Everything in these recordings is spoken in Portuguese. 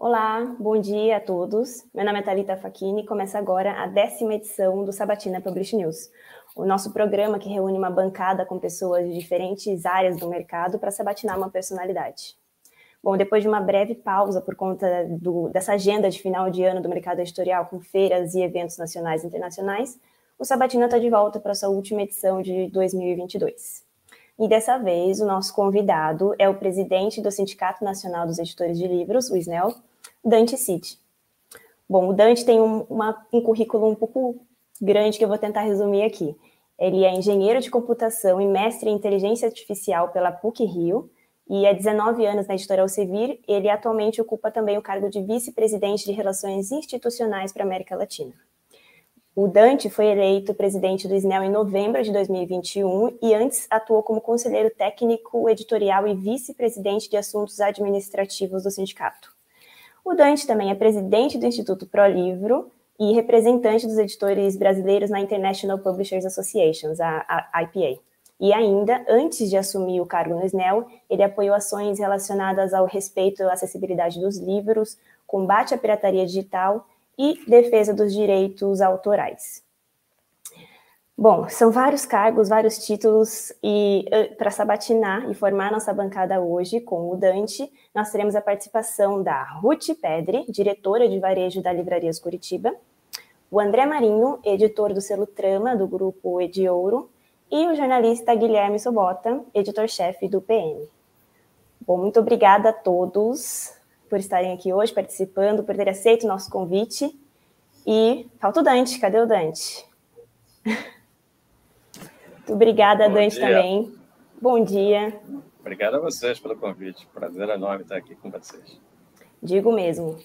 Olá, bom dia a todos. Meu nome é Thalita Facchini e começa agora a décima edição do Sabatina Publish News, o nosso programa que reúne uma bancada com pessoas de diferentes áreas do mercado para sabatinar uma personalidade. Bom, depois de uma breve pausa por conta do, dessa agenda de final de ano do mercado editorial com feiras e eventos nacionais e internacionais, o Sabatina está de volta para sua última edição de 2022. E dessa vez, o nosso convidado é o presidente do Sindicato Nacional dos Editores de Livros, o SNEL, Dante City. Bom, o Dante tem um, uma, um currículo um pouco grande que eu vou tentar resumir aqui. Ele é engenheiro de computação e mestre em inteligência artificial pela PUC Rio, e há 19 anos na editora Elsevier, ele atualmente ocupa também o cargo de vice-presidente de Relações Institucionais para a América Latina. O Dante foi eleito presidente do SNEL em novembro de 2021 e antes atuou como conselheiro técnico, editorial e vice-presidente de assuntos administrativos do sindicato. O Dante também é presidente do Instituto Pro Livro e representante dos editores brasileiros na International Publishers Association, a, a IPA. E ainda, antes de assumir o cargo no SNEL, ele apoiou ações relacionadas ao respeito à acessibilidade dos livros, combate à pirataria digital e defesa dos direitos autorais. Bom, são vários cargos, vários títulos, e eh, para sabatinar e formar nossa bancada hoje com o Dante, nós teremos a participação da Ruth Pedre, diretora de varejo da Livrarias Curitiba, o André Marinho, editor do selo Trama, do grupo Ediouro, e o jornalista Guilherme Sobota, editor-chefe do PN. Bom, muito obrigada a todos por estarem aqui hoje participando, por ter aceito o nosso convite. E falta o Dante, cadê o Dante? Obrigada, Bom Dante, dia. também. Bom dia. Obrigado a vocês pelo convite. Prazer enorme estar aqui com vocês. Digo mesmo.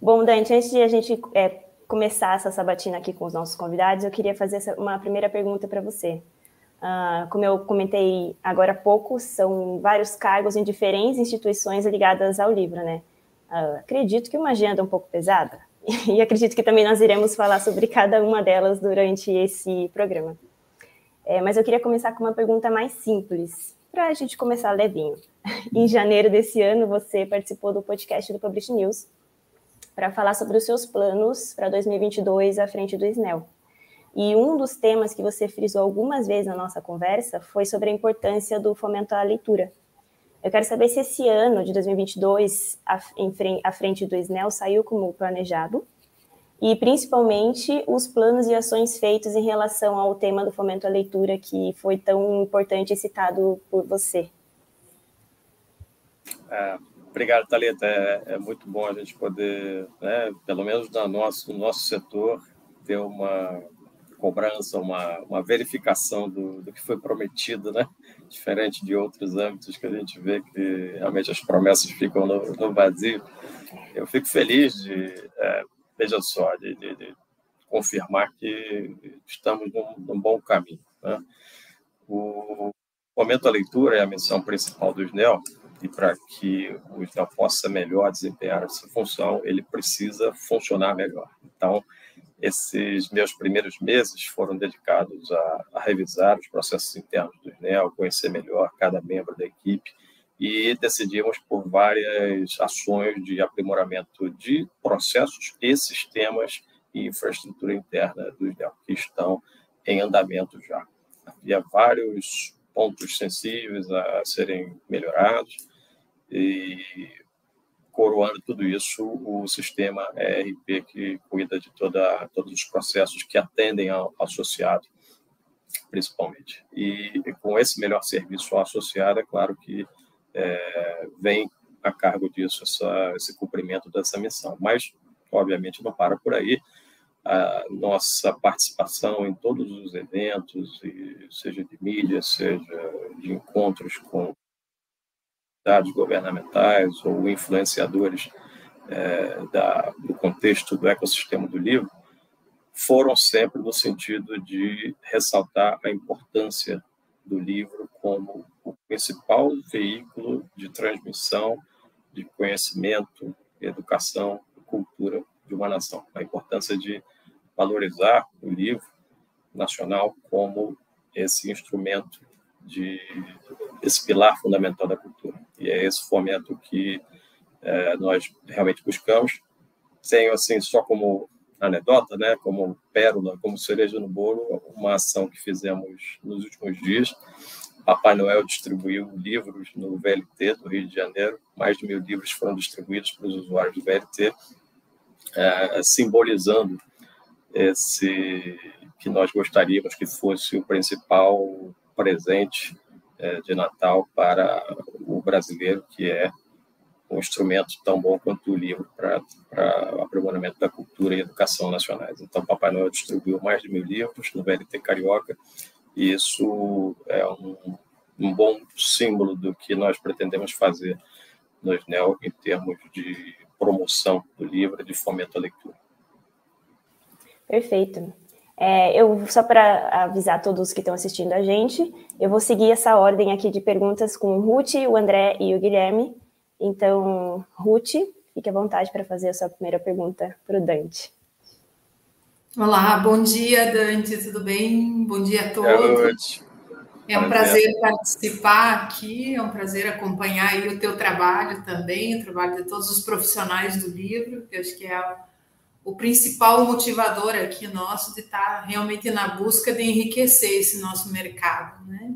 Bom, Dante, antes de a gente é, começar essa sabatina aqui com os nossos convidados, eu queria fazer uma primeira pergunta para você. Uh, como eu comentei agora há pouco, são vários cargos em diferentes instituições ligadas ao livro, né? Uh, acredito que uma agenda um pouco pesada, e acredito que também nós iremos falar sobre cada uma delas durante esse programa. É, mas eu queria começar com uma pergunta mais simples, para a gente começar levinho. em janeiro desse ano, você participou do podcast do Publish News para falar sobre os seus planos para 2022 à frente do SNEL. E um dos temas que você frisou algumas vezes na nossa conversa foi sobre a importância do fomento à leitura. Eu quero saber se esse ano de 2022, à frente do SNEL, saiu como planejado, e principalmente os planos e ações feitos em relação ao tema do fomento à leitura, que foi tão importante e citado por você. É, obrigado, Thalita. É, é, muito bom a gente poder, né, pelo menos no nosso, no nosso setor, ter uma cobrança, uma, uma verificação do, do que foi prometido, né? diferente de outros âmbitos que a gente vê que realmente as promessas ficam no, no vazio. Eu fico feliz de, é, veja só, de, de, de, confirmar que estamos num, num bom caminho. Né? O momento da leitura é a missão principal do SNEL, e para que o SNEL possa melhor desempenhar essa função, ele precisa funcionar melhor. Então, esses meus primeiros meses foram dedicados a, a, revisar os processos internos do SNEL, conhecer melhor cada membro da equipe e decidimos por várias ações de aprimoramento de processos e sistemas e infraestrutura interna do SNEL que estão em andamento já. Havia vários pontos sensíveis a serem melhorados e coroando tudo isso, o sistema ERP que cuida de toda, todos os processos que atendem ao associado, principalmente. E, e com esse melhor serviço ao associado, é claro que é, vem a cargo disso essa, esse cumprimento dessa missão. Mas, obviamente, não para por aí. A nossa participação em todos os eventos, seja de mídia, seja de encontros com dados governamentais ou influenciadores é, da, do contexto do ecossistema do livro, foram sempre no sentido de ressaltar a importância do livro como o principal veículo de transmissão de conhecimento, educação e cultura de uma nação. A importância de valorizar o livro nacional como esse instrumento de esse pilar fundamental da cultura. E é esse fomento que é, nós realmente buscamos. Tenho, assim, só como anedota, né, como pérola, como cereja no bolo, uma ação que fizemos nos últimos dias. Papai Noel distribuiu livros no VLT do Rio de Janeiro. Mais de mil livros foram distribuídos para os usuários do VLT, é, simbolizando esse que nós gostaríamos que fosse o principal presente é, de Natal para o brasileiro, que é um instrumento tão bom quanto o livro para o aprimoramento da cultura e educação nacionais. Então, Papai Noel distribuiu mais de mil livros no VLT Carioca, e isso é um, um bom símbolo do que nós pretendemos fazer no SNEL em termos de promoção do livro de fomento à leitura. Perfeito. É, eu só para avisar todos que estão assistindo a gente, eu vou seguir essa ordem aqui de perguntas com o Ruth, o André e o Guilherme. Então, Ruth, fique à vontade para fazer a sua primeira pergunta para o Dante. Olá, bom dia, Dante, tudo bem? Bom dia a todos. É um prazer participar aqui, é um prazer acompanhar o teu trabalho também, o trabalho de todos os profissionais do livro, que eu acho que é o principal motivador aqui nosso de estar realmente na busca de enriquecer esse nosso mercado, né?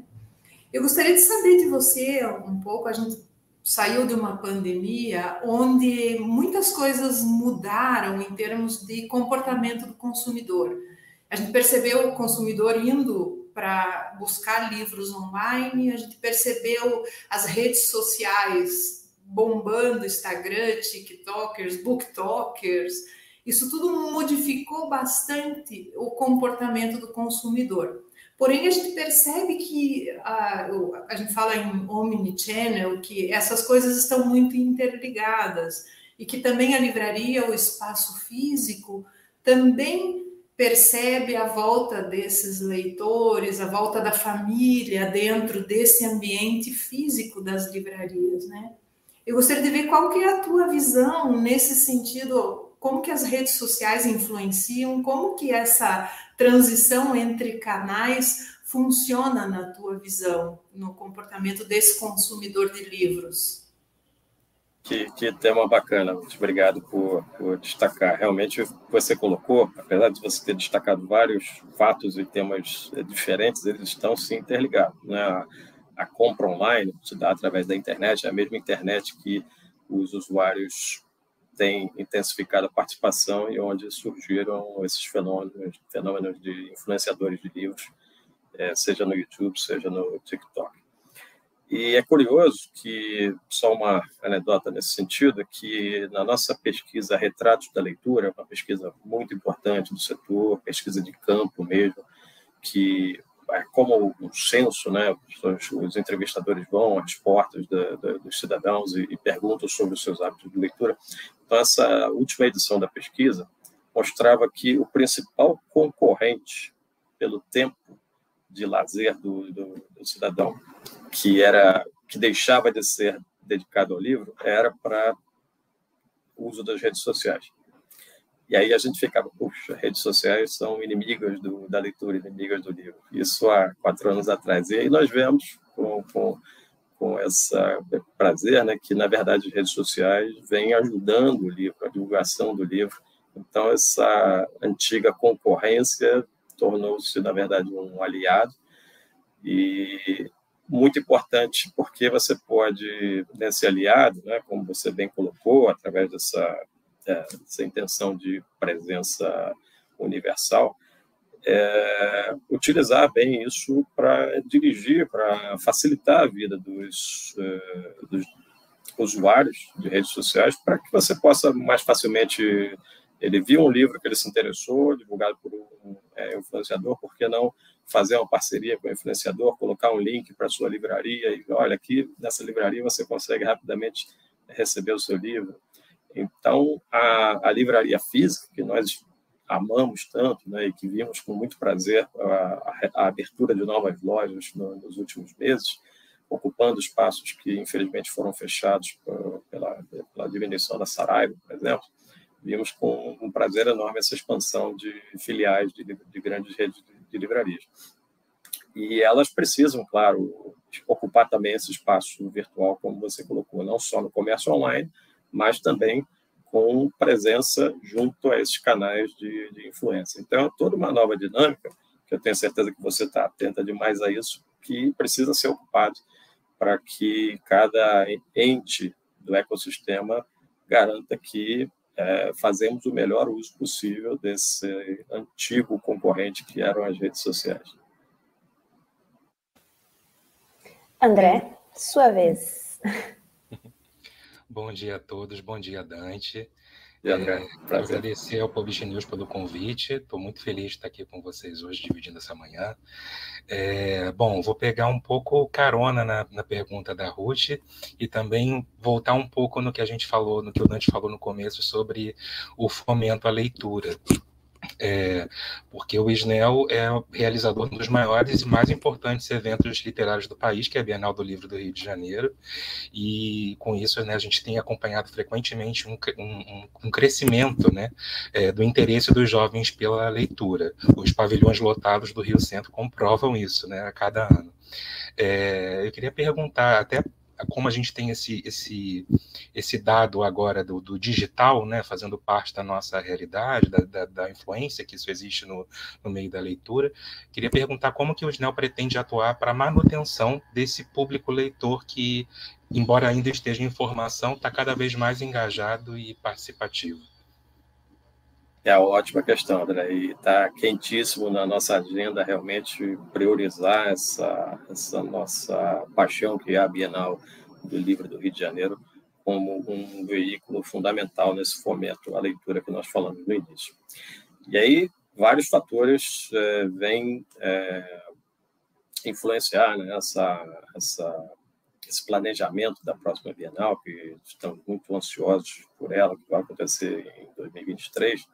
Eu gostaria de saber de você um pouco, a gente saiu de uma pandemia onde muitas coisas mudaram em termos de comportamento do consumidor. A gente percebeu o consumidor indo para buscar livros online, a gente percebeu as redes sociais bombando Instagram, TikTokers, BookTokers, isso tudo modificou bastante o comportamento do consumidor. Porém, a gente percebe que a, a gente fala em omnichannel, que essas coisas estão muito interligadas e que também a livraria, o espaço físico, também percebe a volta desses leitores, a volta da família dentro desse ambiente físico das livrarias, né? Eu gostaria de ver qual que é a tua visão nesse sentido como que as redes sociais influenciam, como que essa transição entre canais funciona na tua visão, no comportamento desse consumidor de livros? Que, que tema bacana, muito obrigado por, por destacar. Realmente, você colocou, apesar de você ter destacado vários fatos e temas diferentes, eles estão se interligados. Né? A, a compra online se dá através da internet, é a mesma internet que os usuários tem intensificado a participação e onde surgiram esses fenômenos, fenômenos de influenciadores de livros, é, seja no YouTube, seja no TikTok. E é curioso que, só uma anedota nesse sentido, que na nossa pesquisa Retratos da Leitura, uma pesquisa muito importante do setor, pesquisa de campo mesmo, que como um censo, né? Os, os, entrevistadores vão às portas da, da, dos cidadãos e, e, perguntam sobre os seus hábitos de leitura. Então, essa última edição da pesquisa mostrava que o principal concorrente pelo tempo de lazer do, do, do cidadão, que era que deixava de ser dedicado ao livro, era para o uso das redes sociais. E aí a gente ficava, puxa, redes sociais são inimigas do, da leitura, inimigas do livro. Isso há quatro anos atrás. E aí nós vemos com, com, com esse prazer né, que, na verdade, as redes sociais vêm ajudando o livro, a divulgação do livro. Então, essa antiga concorrência tornou-se, na verdade, um aliado. E muito importante porque você pode, nesse aliado, né, como você bem colocou, através dessa essa intenção de presença universal, é, utilizar bem isso para dirigir, para facilitar a vida dos, é, dos, usuários de redes sociais, para que você possa mais facilmente. Ele viu um livro que ele se interessou, divulgado por um é, influenciador, por que não fazer uma parceria com o influenciador, colocar um link para a sua livraria e olha, aqui nessa livraria você consegue rapidamente receber o seu livro. Então, a, a livraria física, que nós amamos tanto, né, e que vimos com muito prazer a, a abertura de novas lojas no, nos últimos meses, ocupando espaços que infelizmente foram fechados pela, pela diminuição da Saraiva, por exemplo, vimos com um prazer enorme essa expansão de filiais de, de grandes redes de, de livrarias. E elas precisam, claro, ocupar também esse espaço virtual, como você colocou, não só no comércio online, mas também com presença junto a esses canais de, de influência. Então, é toda uma nova dinâmica, que eu tenho certeza que você está atenta demais a isso, que precisa ser ocupado para que cada ente do ecossistema garanta que é, fazemos o melhor uso possível desse antigo concorrente que eram as redes sociais. André, sua vez. Bom dia a todos, bom dia, Dante. E André, é, agradecer ao Publish News pelo convite. Estou muito feliz de estar aqui com vocês hoje, dividindo essa manhã. É, bom, vou pegar um pouco carona na, na, pergunta da Ruth e também voltar um pouco no que a gente falou, no que o Dante falou no começo sobre o fomento à leitura. É, porque o Isnel é realizador de um dos maiores e mais importantes eventos literários do país, que é a Bienal do Livro do Rio de Janeiro, e com isso né, a gente tem acompanhado frequentemente um, um, um crescimento né, é, do interesse dos jovens pela leitura. Os pavilhões lotados do Rio Centro comprovam isso né, a cada ano. É, eu queria perguntar, até como a gente tem esse, esse, esse dado agora do, do digital, né, fazendo parte da nossa realidade, da, da, da influência que isso existe no, no, meio da leitura, queria perguntar como que o SNEL pretende atuar para a manutenção desse público leitor que, embora ainda esteja em formação, está cada vez mais engajado e participativo. É uma ótima questão, André, e está quentíssimo na nossa agenda realmente priorizar essa, essa nossa paixão que é a Bienal do Livro do Rio de Janeiro como um veículo fundamental nesse fomento à leitura que nós falamos no início. E aí, vários fatores é, vêm é, influenciar né, essa, essa, esse planejamento da próxima Bienal, que estamos muito ansiosos por ela, que vai acontecer em 2023,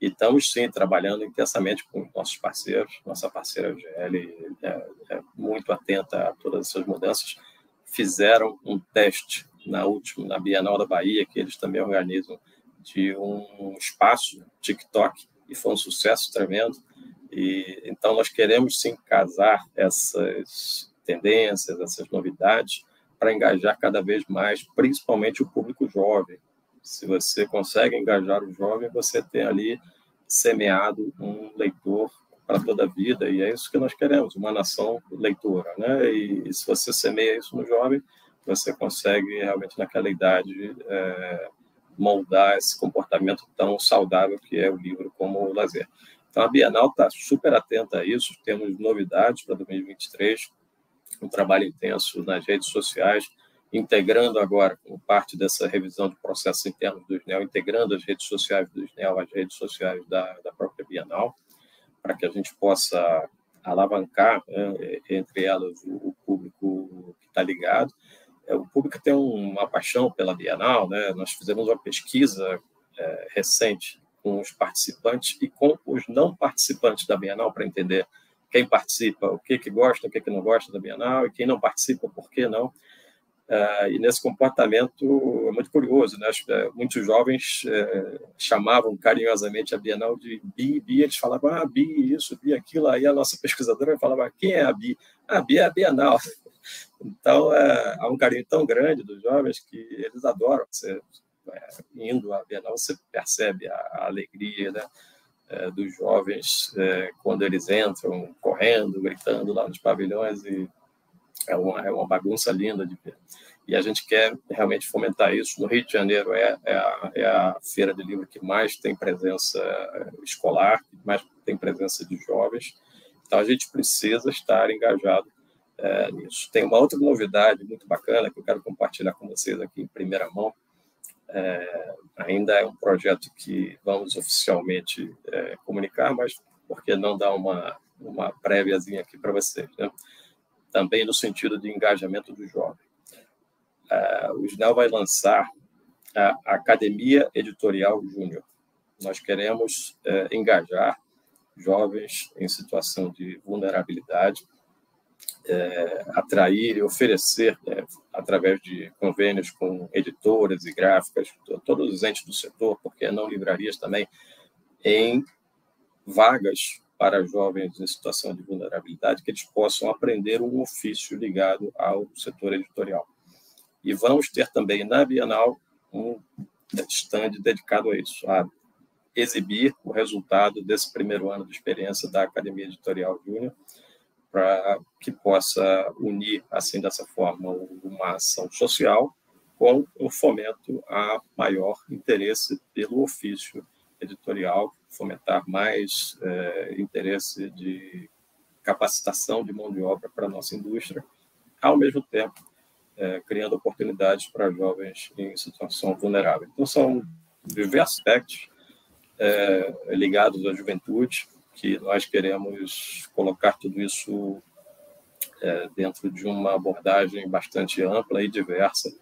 e estamos, sim, trabalhando intensamente com nossos parceiros. Nossa parceira GL é, é muito atenta a todas essas mudanças. Fizeram um teste na última, na Bienal da Bahia, que eles também organizam, de um espaço TikTok, e foi um sucesso tremendo. E então nós queremos sim casar essas tendências, essas novidades, para engajar cada vez mais, principalmente o público jovem, se você consegue engajar o jovem, você tem ali semeado um leitor para toda a vida, e é isso que nós queremos, uma nação leitora. Né? E, se você semeia isso no jovem, você consegue realmente, naquela idade, é, moldar esse comportamento tão saudável que é o livro como o lazer. Então, a Bienal está super atenta a isso, temos novidades para 2023, um trabalho intenso nas redes sociais, integrando agora, como parte dessa revisão de processos internos do SNEL, integrando as redes sociais do SNEL às redes sociais da, da própria Bienal, para que a gente possa alavancar né, entre elas o, o público que está ligado. É, o público tem uma paixão pela Bienal, né? nós fizemos uma pesquisa é, recente com os participantes e com os não participantes da Bienal para entender quem participa, o que, que gosta, o que, que não gosta da Bienal, e quem não participa, por que não. Uh, e nesse comportamento é muito curioso, né? É, muitos jovens uh, chamavam carinhosamente a Bienal de Bi, Bi, eles falavam, ah, Bi, isso, Bi, aquilo, aí a nossa pesquisadora falava, quem é a Bi? Ah, Bi é a Bienal. Então, uh, há um carinho tão grande dos jovens que eles adoram. Você, indo à Bienal, você percebe a, a alegria, né? Dos jovens quando eles entram correndo, gritando lá nos pavilhões e é uma, é uma bagunça linda de ver. E a gente quer realmente fomentar isso. No Rio de Janeiro é, é, a, é a feira de livro que mais tem presença escolar, que mais tem presença de jovens. Então a gente precisa estar engajado é, nisso. Tem uma outra novidade muito bacana que eu quero compartilhar com vocês aqui em primeira mão. É, ainda é um projeto que vamos oficialmente é, comunicar, mas por que não dar uma, uma préviazinha aqui para vocês? Né? também no sentido de engajamento do jovem. Uh, o SNEL vai lançar a Academia Editorial Júnior. Nós queremos uh, engajar jovens em situação de vulnerabilidade, uh, atrair e oferecer, né, através de convênios com editoras e gráficas, todos os entes do setor, porque não livrarias também, em vagas para jovens em situação de vulnerabilidade, que eles possam aprender um ofício ligado ao setor editorial. E vamos ter também na Bienal um stand dedicado a isso, a exibir o resultado desse primeiro ano de experiência da Academia Editorial Júnior, para que possa unir, assim, dessa forma, uma ação social com o fomento a maior interesse pelo ofício editorial, fomentar mais é, interesse de capacitação de mão de obra para a nossa indústria, ao mesmo tempo é, criando oportunidades para jovens em situação vulnerável. Então, são diversos aspectos é, ligados à juventude, que nós queremos colocar tudo isso é, dentro de uma abordagem bastante ampla e diversa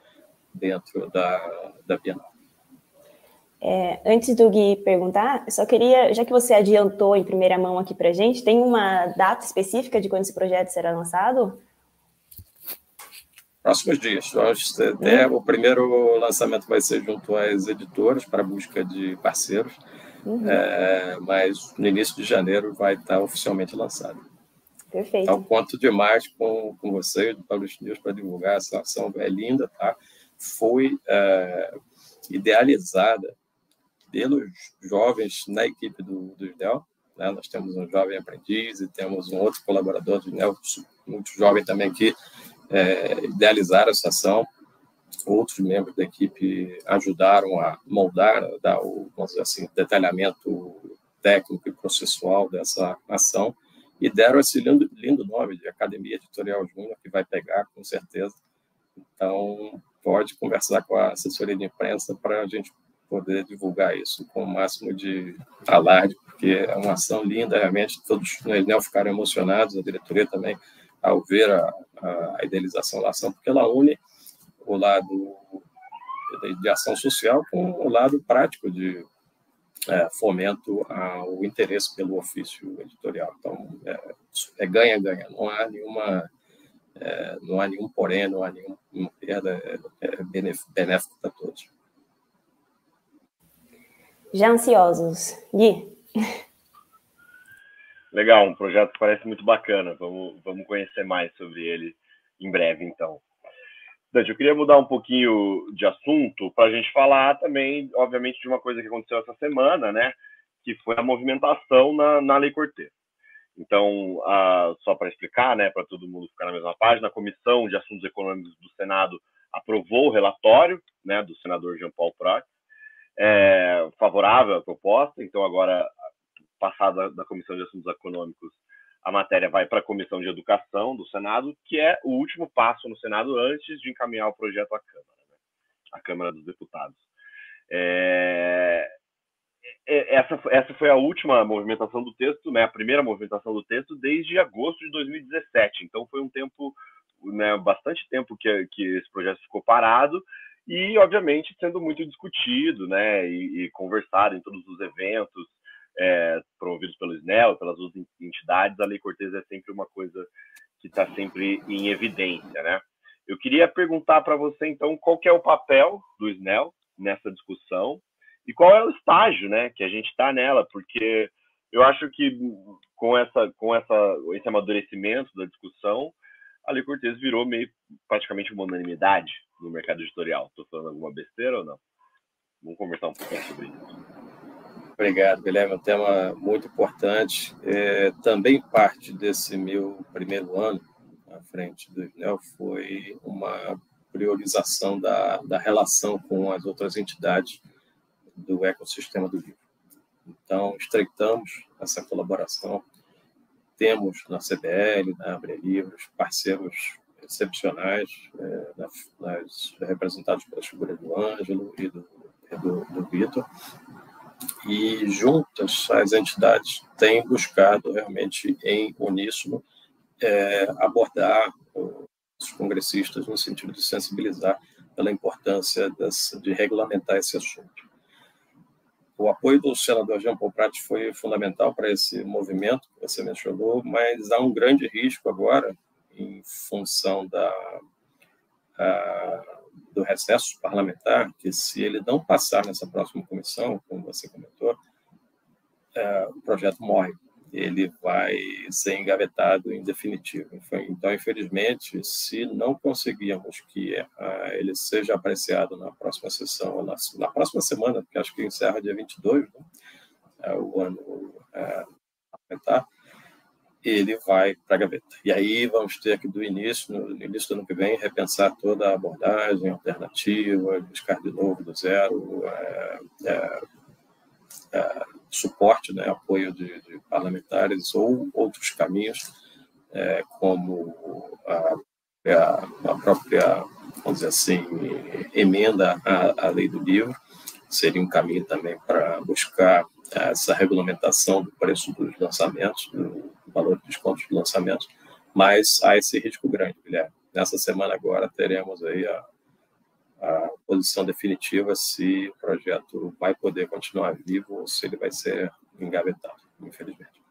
dentro da, da Bienal. É, antes do Gui perguntar, eu só queria, já que você adiantou em primeira mão aqui para gente, tem uma data específica de quando esse projeto será lançado? Próximos dias. É, o primeiro lançamento vai ser junto às editoras para busca de parceiros, uhum. é, mas no início de janeiro vai estar oficialmente lançado. Perfeito. Então, conto demais com, com você, do Publish News, para divulgar essa ação. É linda, tá? Foi é, idealizada pelos jovens na equipe do, do IDEL. Né? Nós temos um jovem aprendiz e temos um outro colaborador do IDEL, muito jovem também, que é, idealizaram essa ação. Outros membros da equipe ajudaram a moldar, a dar o assim, detalhamento técnico e processual dessa ação e deram esse lindo, lindo nome de Academia Editorial Júnior, que vai pegar com certeza. Então, pode conversar com a assessoria de imprensa para a gente poder divulgar isso com o máximo de alarde, porque é uma ação linda, realmente, todos no Enel ficaram emocionados, a diretoria também, ao ver a, a, idealização da ação, porque ela une o lado de ação social com o lado prático de é, fomento ao interesse pelo ofício editorial. Então, é ganha-ganha, é não há nenhuma, é, não há nenhum porém, não há nenhuma perda, é, é benéfico para todos. Já ansiosos. Gui? Legal, um projeto que parece muito bacana. Vamos, vamos conhecer mais sobre ele em breve, então. Dante, eu queria mudar um pouquinho de assunto para a gente falar também, obviamente, de uma coisa que aconteceu essa semana, né? Que foi a movimentação na, na Lei Cortez. Então, só para explicar, né, para todo mundo ficar na mesma página, a Comissão de Assuntos Econômicos do Senado aprovou o relatório, né, do senador Jean Paul Prat, é, favorável à proposta. Então, agora, passada da Comissão de Assuntos Econômicos, a matéria vai para a Comissão de Educação do Senado, que é o último passo no Senado antes de encaminhar o projeto à Câmara, né? à Câmara dos Deputados. É... é essa, essa foi a última movimentação do texto, né, a primeira movimentação do texto desde agosto de 2017. Então foi um tempo, né, bastante tempo que, que esse projeto ficou parado e, obviamente, sendo muito discutido, né, e, e conversado em todos os eventos é, promovidos pelo SNEL, pelas outras entidades, a Lei Cortez é sempre uma coisa que está sempre em evidência, né? Eu queria perguntar para você, então, qual é o papel do SNEL nessa discussão e qual é o estágio, né, que a gente está nela, porque eu acho que com essa, com essa, esse amadurecimento da discussão, a Lei Cortez virou meio praticamente uma unanimidade no mercado editorial. Estou falando alguma besteira ou não? Vamos conversar um pouquinho sobre isso. Obrigado, Guilherme. É um tema muito importante. É, também parte desse meu primeiro ano à frente do INEL foi uma priorização da, da relação com as outras entidades do ecossistema do livro. Então, estreitamos essa colaboração. Temos na CBL, na Abre Livros, parceiros excepcionais, é, nas, representados pela figura do Ângelo e do, do, do Vitor, e juntas as entidades têm buscado realmente em uníssono é, abordar os congressistas no sentido de sensibilizar pela importância de regulamentar esse assunto. O apoio do senador Jean Paul Prat foi fundamental para esse movimento que você mencionou, mas há um grande risco agora, em função da, do recesso parlamentar, que se ele não passar nessa próxima comissão, como você comentou, é, o projeto morre. ele vai ser engavetado em definitivo. Então, infelizmente, se não conseguirmos que uh, ele seja apreciado na próxima sessão, na, na, próxima semana, porque acho que encerra dia 22, né? é, o ano uh, ele vai para a gaveta. E aí vamos ter que, do início, no início do ano que vem, repensar toda a abordagem alternativa, buscar de novo do zero, é, é, é, suporte, né, apoio de, de, parlamentares ou outros caminhos, é, como a, a, a, própria, vamos dizer assim, emenda à, à lei do livro, seria um caminho também para buscar essa regulamentação do preço dos lançamentos, do valor de desconto de lançamentos, mas há esse risco grande, Guilherme. Nessa semana agora teremos aí a, a posição definitiva se o projeto vai poder continuar vivo ou se ele vai ser engavetado, infelizmente.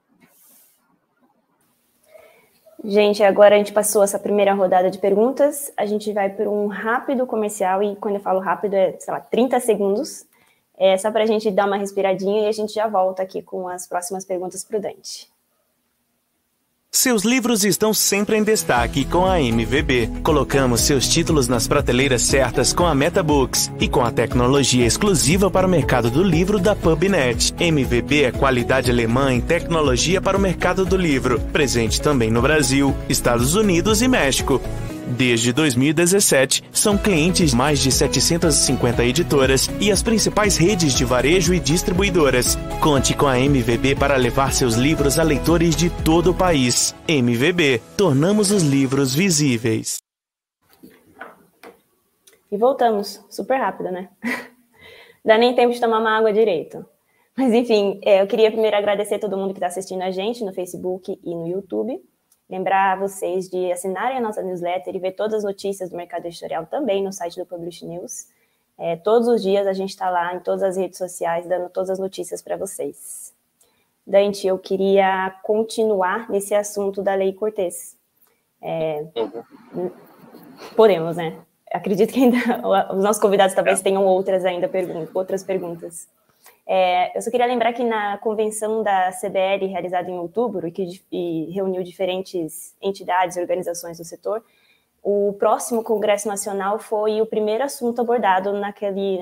Gente, agora a gente passou essa primeira rodada de perguntas. A gente vai para um rápido comercial, e quando eu falo rápido é, sei lá, 30 segundos. É só para a gente dar uma respiradinha e a gente já volta aqui com as próximas perguntas para o Dante. Seus livros estão sempre em destaque com a MVB. Colocamos seus títulos nas prateleiras certas com a MetaBooks e com a tecnologia exclusiva para o mercado do livro da PubNet. MVB é qualidade alemã em tecnologia para o mercado do livro, presente também no Brasil, Estados Unidos e México. Desde 2017, são clientes mais de 750 editoras e as principais redes de varejo e distribuidoras. Conte com a MVB para levar seus livros a leitores de todo o país. MVB, tornamos os livros visíveis. E voltamos, super rápido, né? Dá nem tempo de tomar uma água direito. Mas enfim, é, eu queria primeiro agradecer todo mundo que está assistindo a gente no Facebook e no YouTube. Lembrar vocês de assinarem a nossa newsletter e ver todas as notícias do mercado editorial também no site do Publish News. É, todos os dias a gente está lá em todas as redes sociais dando todas as notícias para vocês. Dante, eu queria continuar nesse assunto da Lei Cortês. É, podemos, né? Acredito que ainda os nossos convidados talvez é. tenham outras ainda perguntas, outras perguntas. É, eu só queria lembrar que na convenção da CBL, realizada em outubro, e que e reuniu diferentes entidades e organizações do setor, o próximo Congresso Nacional foi o primeiro assunto abordado naquele,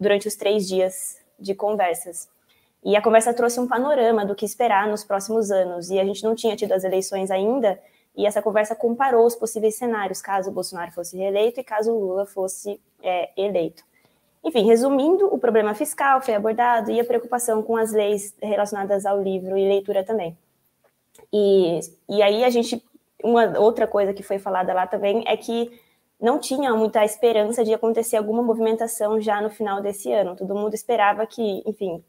durante os três dias de conversas. E a conversa trouxe um panorama do que esperar nos próximos anos. E a gente não tinha tido as eleições ainda, e essa conversa comparou os possíveis cenários, caso Bolsonaro fosse reeleito e caso Lula fosse é, eleito. Enfim, resumindo, o problema fiscal foi abordado e a preocupação com as leis relacionadas ao livro e leitura também. E, e aí a gente, uma outra coisa que foi falada lá também é que não tinha muita esperança de acontecer alguma movimentação já no final desse ano. Todo mundo esperava que, enfim,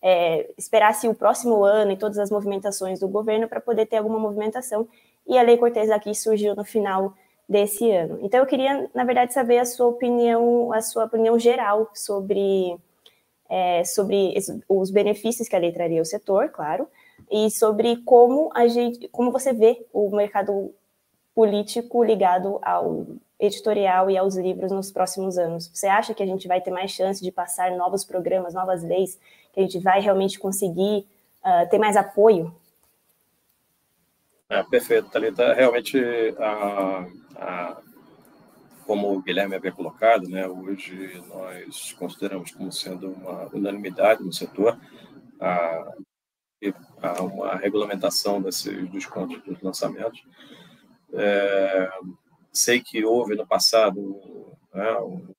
é, esperasse o próximo ano e todas as movimentações do governo para poder ter alguma movimentação. E a Lei Cortez aqui surgiu no final desse ano. Então eu queria, na verdade, saber a sua opinião, a sua opinião geral sobre, é, sobre os benefícios que a lei traria ao setor, claro, e sobre como a gente, como você vê o mercado político ligado ao editorial e aos livros nos próximos anos. Você acha que a gente vai ter mais chance de passar novos programas, novas leis, que a gente vai realmente conseguir uh, ter mais apoio é, perfeito, Thalita. Realmente, a, como o Guilherme havia colocado, né, hoje nós consideramos como sendo uma unanimidade no setor a, a uma regulamentação desses descontos dos lançamentos. É, sei que houve no passado né, um,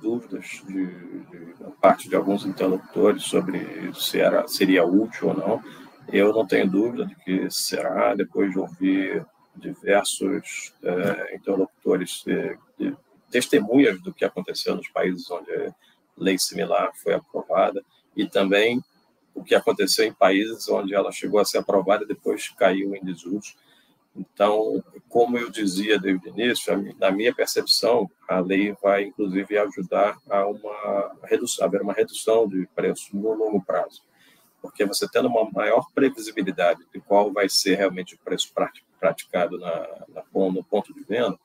dúvidas de, de, da parte de alguns interlocutores sobre se era, seria útil ou não eu não tenho dúvida de que será, depois de ouvir diversos é, interlocutores, é, de, testemunhas do que aconteceu nos países onde a lei similar foi aprovada, e também o que aconteceu em países onde ela chegou a ser aprovada e depois caiu em desuso. Então, como eu dizia desde o início, na minha percepção, a lei vai inclusive ajudar a uma redução, haver uma redução de preço no longo prazo porque você tendo uma maior previsibilidade de qual vai ser realmente o preço praticado na, na, no ponto de venda,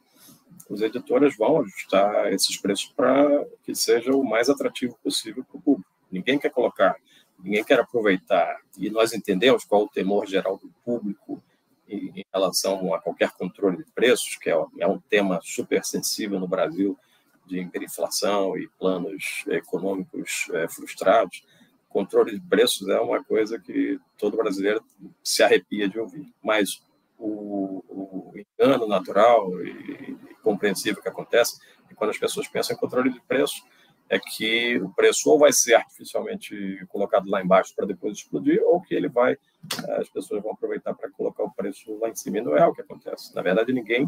os editores vão ajustar esses preços para que seja o mais atrativo possível para o público. Ninguém quer colocar ninguém quer aproveitar, e nós entendemos qual o temor geral do público em relação a qualquer controle de preços, que é, é um tema super sensível no Brasil, de hiperinflação e planos econômicos é, frustrados, controle de preços é uma coisa que todo brasileiro se arrepia de ouvir. Mas o, o engano natural e, e compreensível que acontece é quando as pessoas pensam em controle de preços, é que o preço ou vai ser artificialmente colocado lá embaixo para depois explodir, ou que ele vai, as pessoas vão aproveitar para colocar o preço lá em cima. E não é o que acontece. Na verdade, ninguém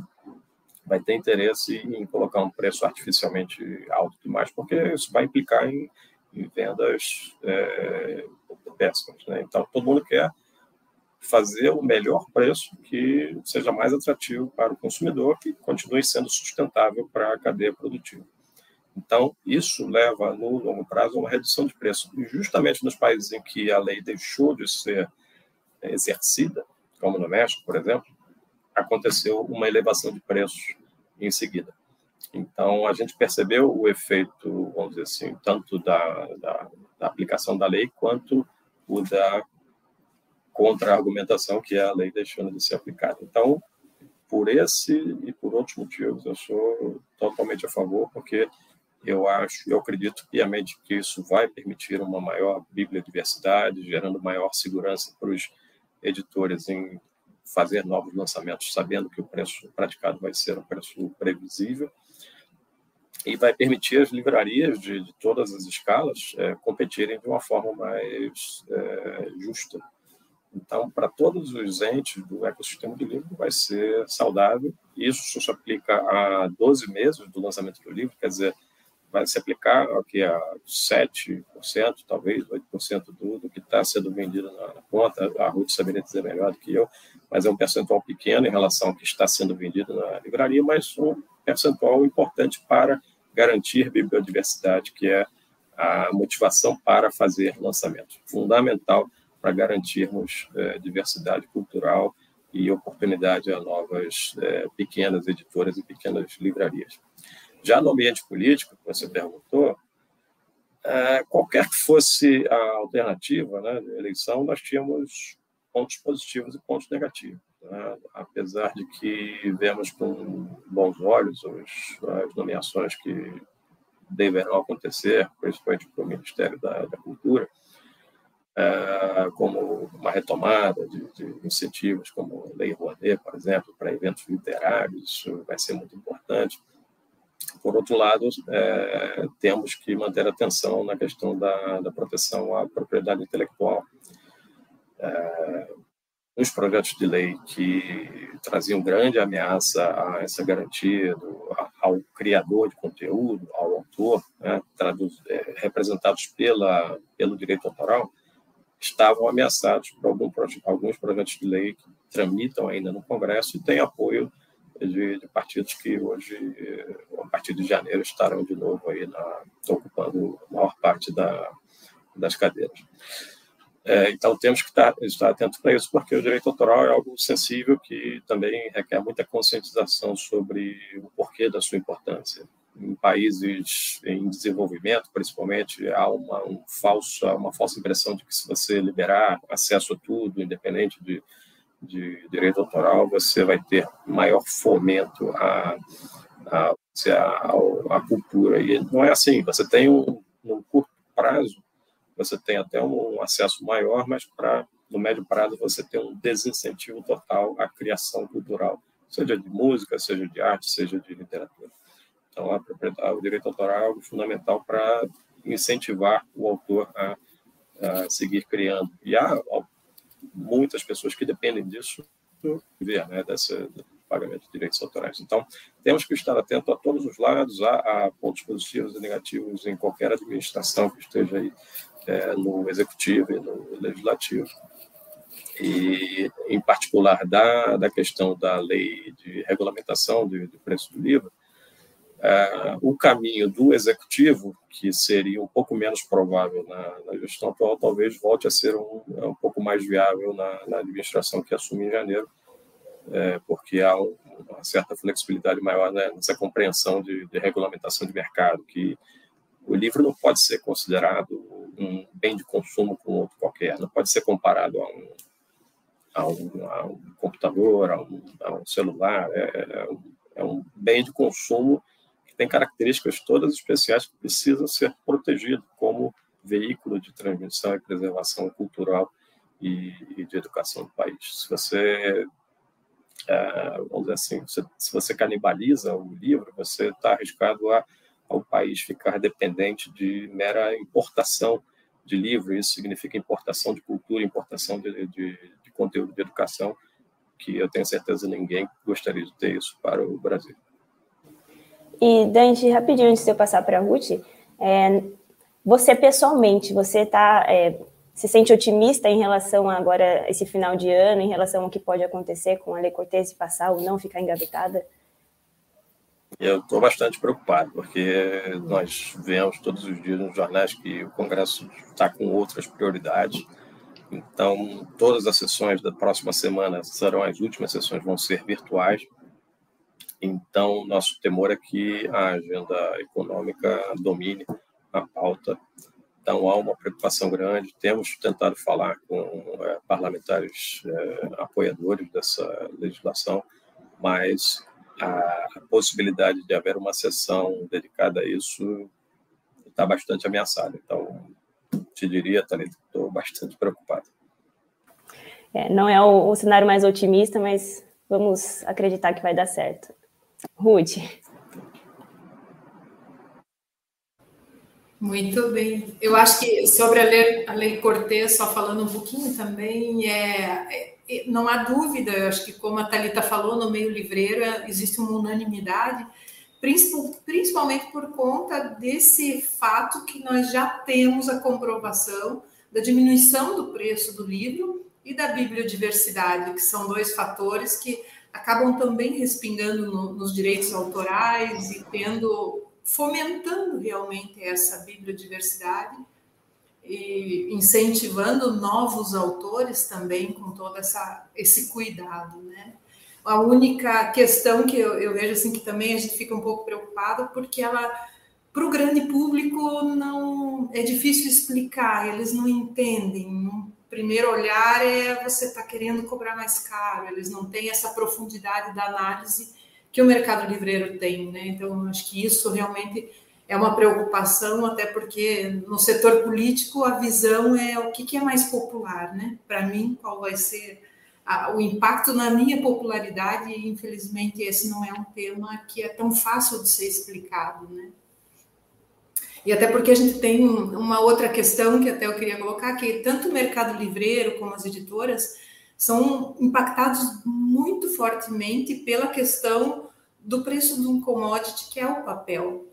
vai ter interesse em colocar um preço artificialmente alto demais, porque isso vai implicar em, em vendas é, péssimas. Né? Então, todo mundo quer fazer o melhor preço que seja mais atrativo para o consumidor, que continue sendo sustentável para a cadeia produtiva. Então, isso leva, no longo prazo, a uma redução de preço. E justamente nos países em que a lei deixou de ser exercida, como no México, por exemplo, aconteceu uma elevação de preços em seguida. Então, a gente percebeu o efeito, vamos dizer assim, tanto da, da, da aplicação da lei quanto o da contra-argumentação que a lei deixando de ser aplicada. Então, por esse e por outros motivos, eu sou totalmente a favor, porque eu acho, eu acredito piamente que isso vai permitir uma maior bibliodiversidade, gerando maior segurança para os editores em fazer novos lançamentos, sabendo que o preço praticado vai ser um preço previsível, e vai permitir as livrarias de, de todas as escalas é, competirem de uma forma mais é, justa. Então, para todos os entes do ecossistema de livro, vai ser saudável. Isso se aplica a 12 meses do lançamento do livro, quer dizer, vai se aplicar aqui a 7%, talvez 8% do, do que está sendo vendido na, na. A Ruth saberia dizer melhor do que eu, mas é um percentual pequeno em relação ao que está sendo vendido na livraria, mas um percentual importante para garantir biodiversidade, que é a motivação para fazer lançamentos. Fundamental para garantirmos é, diversidade cultural e oportunidade a novas é, pequenas editoras e pequenas livrarias. Já no ambiente político, que você perguntou, é, qualquer que fosse a alternativa né, eleição, nós tínhamos pontos positivos e pontos negativos. Né? Apesar de que vemos com bons olhos as nomeações que deverão acontecer, principalmente para o Ministério da, da Cultura, é, como uma retomada de, de, incentivos, como Lei Rouanet, por exemplo, para eventos literários, isso vai ser muito importante. Por outro lado, é, temos que manter atenção na questão da, da proteção à propriedade intelectual. É, os projetos de lei que traziam grande ameaça a essa garantia do, ao criador de conteúdo, ao autor, né, traduz, é, representados pela, pelo direito autoral, estavam ameaçados por algum, alguns projetos de lei que tramitam ainda no Congresso e têm apoio de, de, partidos que hoje, a partir de janeiro, estarão de novo aí na, ocupando a maior parte da, das cadeiras. É, então, temos que estar, estar atentos para isso, porque o direito autoral é algo sensível que também requer muita conscientização sobre o porquê da sua importância. Em países em desenvolvimento, principalmente, há uma, um falso, uma falsa impressão de que se você liberar acesso a tudo, independente de de direito autoral, você vai ter maior fomento à, à, à, à cultura. E não é assim, você tem um, curto prazo, você tem até um acesso maior, mas para no médio prazo você tem um desincentivo total à criação cultural, seja de música, seja de arte, seja de literatura. Então, a o direito autoral é algo fundamental para incentivar o autor a, a seguir criando. E há muitas pessoas que dependem disso ver, né, desse pagamento de direitos autorais. Então, temos que estar atento a todos os lados, a, a pontos positivos e negativos em qualquer administração que esteja aí é, no executivo e no legislativo. E, em particular, da, da questão da lei de regulamentação de preço do livro, é, o caminho do executivo, que seria um pouco menos provável na, na gestão atual, talvez volte a ser um, é um pouco mais viável na, na administração que assume em janeiro, é, porque há um, uma certa flexibilidade maior né, nessa compreensão de, de, regulamentação de mercado, que o livro não pode ser considerado um bem de consumo como outro qualquer, não pode ser comparado a um, a um, a um computador, a um, a um celular, é, é, um, é um bem de consumo que tem características todas especiais que precisam ser protegido como veículo de transmissão e preservação cultural e, e de educação do país. Se você é, vamos dizer assim, se, você canibaliza o livro, você está arriscado a, ao país ficar dependente de mera importação de livro. Isso significa importação de cultura, importação de, de, de conteúdo de educação, que eu tenho certeza ninguém gostaria de ter isso para o Brasil. E, Dante, rapidinho, antes de eu passar para a Ruth, é, você pessoalmente, você está é, se sente otimista em relação a agora esse final de ano, em relação ao que pode acontecer com a Lei Cortez passar ou não ficar engavetada? Eu estou bastante preocupado, porque nós vemos todos os dias nos jornais que o Congresso está com outras prioridades. Então, todas as sessões da próxima semana serão as últimas sessões, vão ser virtuais. Então, nosso temor é que a agenda econômica domine a pauta então, há uma preocupação grande. Temos tentado falar com é, parlamentares é, apoiadores dessa legislação, mas a possibilidade de haver uma sessão dedicada a isso está bastante ameaçada. Então, te diria, Thalita, estou bastante preocupado. É, não é o, o cenário mais otimista, mas vamos acreditar que vai dar certo. Ruth. Muito bem. Eu acho que sobre a lei, a lei Cortez, só falando um pouquinho também, é, é não há dúvida, eu acho que como a Thalita falou, no meio livreiro existe uma unanimidade, principalmente por conta desse fato que nós já temos a comprovação da diminuição do preço do livro e da bibliodiversidade, que são dois fatores que acabam também respingando no, nos direitos autorais e tendo fomentando realmente essa bibliodiversidade e incentivando novos autores também com todo essa, esse cuidado, né? A única questão que eu, eu vejo assim que também a gente fica um pouco preocupado porque ela para o grande público não é difícil explicar, eles não entendem. No primeiro olhar é você está querendo cobrar mais caro, eles não têm essa profundidade da análise que o mercado livreiro tem, né? Então, acho que isso realmente é uma preocupação, até porque no setor político a visão é o que, que é mais popular, né? Para mim, qual vai ser a, o impacto na minha popularidade, e infelizmente esse não é um tema que é tão fácil de ser explicado, né? E até porque a gente tem uma outra questão que até eu queria colocar, que tanto o mercado livreiro como as editoras são impactados muito fortemente pela questão do preço de um commodity que é o papel,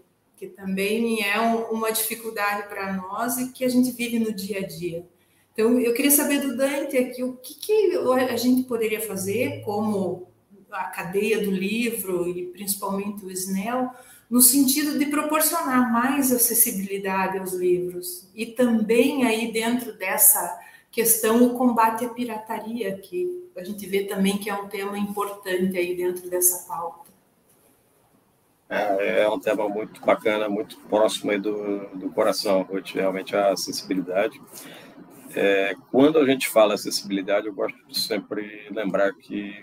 que também é um, uma dificuldade para nós e que a gente vive no dia a dia. Então, eu queria saber do Dante aqui o que, que a gente poderia fazer como a cadeia do livro e principalmente o SNEL, no sentido de proporcionar mais acessibilidade aos livros e também aí dentro dessa questão o combate à pirataria, que a gente vê também que é um tema importante aí dentro dessa pauta. É, é um tema muito bacana, muito próximo aí do, do coração, realmente a acessibilidade. É, quando a gente fala acessibilidade, eu gosto de sempre lembrar que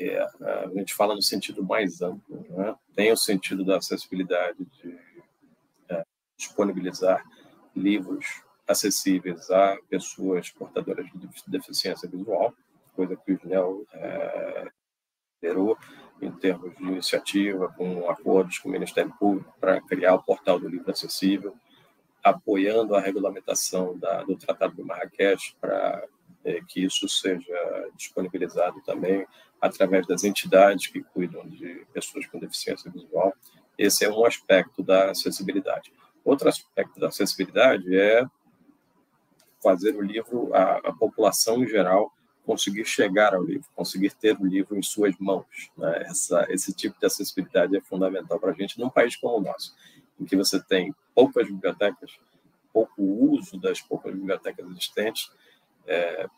é, a gente fala no sentido mais amplo. Né? Tem o sentido da acessibilidade de é, disponibilizar livros acessíveis a pessoas portadoras de deficiência visual, coisa que o Junel é, liderou em termos de iniciativa, com acordos com o Ministério Público para criar o portal do livro acessível, apoiando a regulamentação da, do Tratado de Marrakech para é, que isso seja disponibilizado também através das entidades que cuidam de pessoas com deficiência visual. Esse é um aspecto da acessibilidade. Outro aspecto da acessibilidade é fazer o livro, a, a, população em geral, conseguir chegar ao livro, conseguir ter o livro em suas mãos. Né? Essa, esse tipo de acessibilidade é fundamental para a gente num país como o nosso, em que você tem poucas bibliotecas, pouco uso das poucas bibliotecas existentes, é,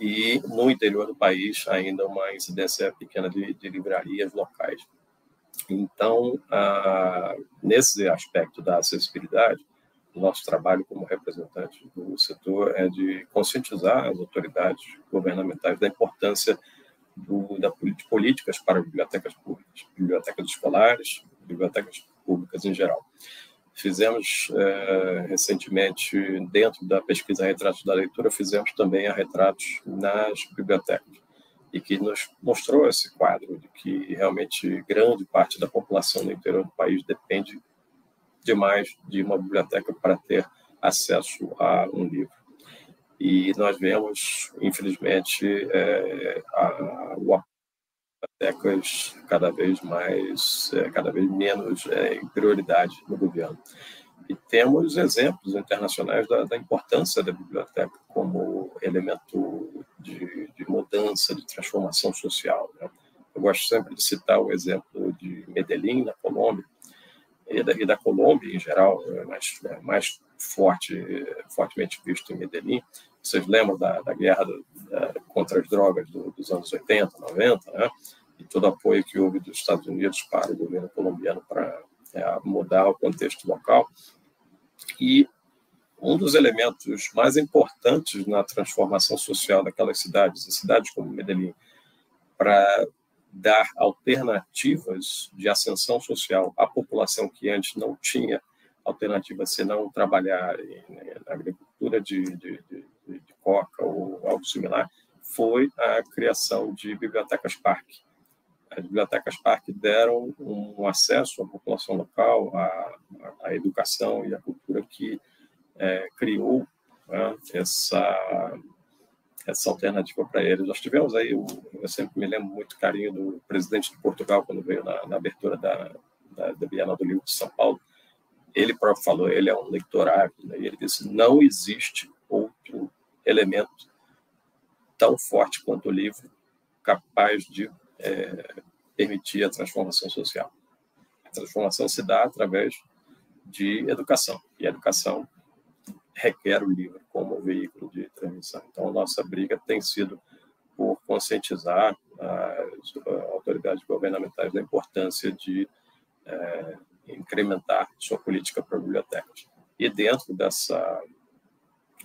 e no interior do país ainda uma incidência pequena de, de livrarias locais. Então, nesse aspecto da acessibilidade, nosso trabalho como representante do setor é de conscientizar as autoridades governamentais da importância do, da, de políticas para bibliotecas públicas, bibliotecas escolares, bibliotecas públicas em geral. Fizemos é, recentemente, dentro da pesquisa Retratos da Leitura, fizemos também a retratos nas bibliotecas, e que nos mostrou esse quadro de que realmente grande parte da população do interior do país depende demais de uma biblioteca para ter acesso a um livro. E nós vemos, infelizmente, é, a, o bibliotecas cada vez mais, é, cada vez menos é, em prioridade no governo. E temos exemplos internacionais da, da importância da biblioteca como elemento de, de mudança, de transformação social. Né? Eu gosto sempre de citar o exemplo de Medellín, na Colômbia, e da, e da Colômbia em geral, é mais, é mais forte, fortemente visto em Medellín. Vocês lembram da, da guerra da, contra as drogas do, dos anos 80, 90, né? e todo o apoio que houve dos Estados Unidos para o governo colombiano para é, mudar o contexto local. E um dos elementos mais importantes na transformação social daquelas cidades, cidades como Medellín, para dar alternativas de ascensão social à população que antes não tinha alternativa senão trabalhar na agricultura de, de, de, de coca ou algo similar, foi a criação de bibliotecas parque. As bibliotecas parque deram um acesso à população local à, à educação e à cultura que é, criou né, essa essa alternativa para eles. Nós tivemos aí, eu sempre me lembro muito carinho do presidente de Portugal quando veio na, na abertura da, da, da Bienal do Livro de São Paulo. Ele próprio falou, ele é um leitor ávido, né, e ele disse: não existe outro elemento tão forte quanto o livro capaz de é, permitir a transformação social. A transformação se dá através de educação, e a educação requer o livro como veículo de transmissão. Então, a nossa briga tem sido por conscientizar as autoridades governamentais da importância de é, incrementar sua política para bibliotecas. E dentro dessa,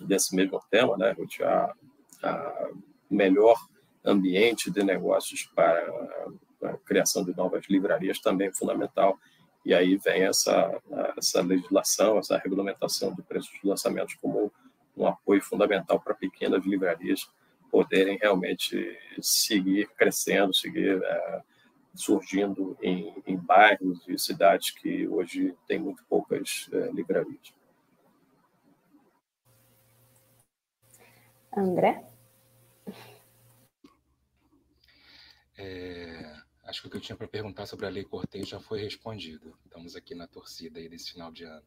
desse mesmo tema, né, a, a melhor ambiente de negócios para a criação de novas livrarias também é fundamental. E aí vem essa, essa legislação, essa regulamentação de preços de lançamentos como um apoio fundamental para pequenas livrarias poderem realmente seguir crescendo, seguir é, surgindo em, em, bairros e cidades que hoje têm muito poucas é, livrarias. André? É, acho que o que eu tinha para perguntar sobre a Lei Cortez já foi respondido. Estamos aqui na torcida aí desse final de ano.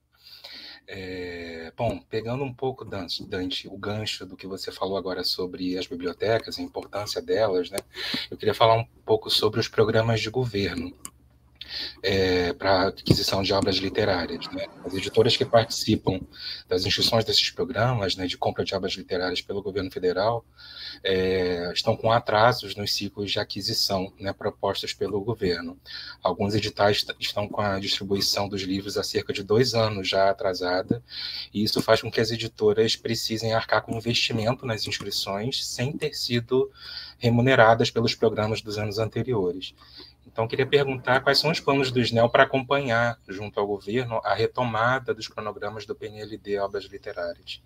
É, bom, pegando um pouco, Dante, Dante, o gancho do que você falou agora sobre as bibliotecas, a importância delas, né? Eu queria falar um pouco sobre os programas de governo é, para aquisição de obras literárias. Né? As editoras que participam das instruções desses programas né, de compra de obras literárias pelo governo federal é, estão com atrasos nos ciclos de aquisição né, propostos pelo governo. Alguns editais estão com a distribuição dos livros há cerca de dois anos já atrasada, e isso faz com que as editoras precisem arcar com investimento nas inscrições sem ter sido remuneradas pelos programas dos anos anteriores. Então, queria perguntar quais são os planos do SNEL para acompanhar, junto ao governo, a retomada dos cronogramas do PNLD Obras Literárias.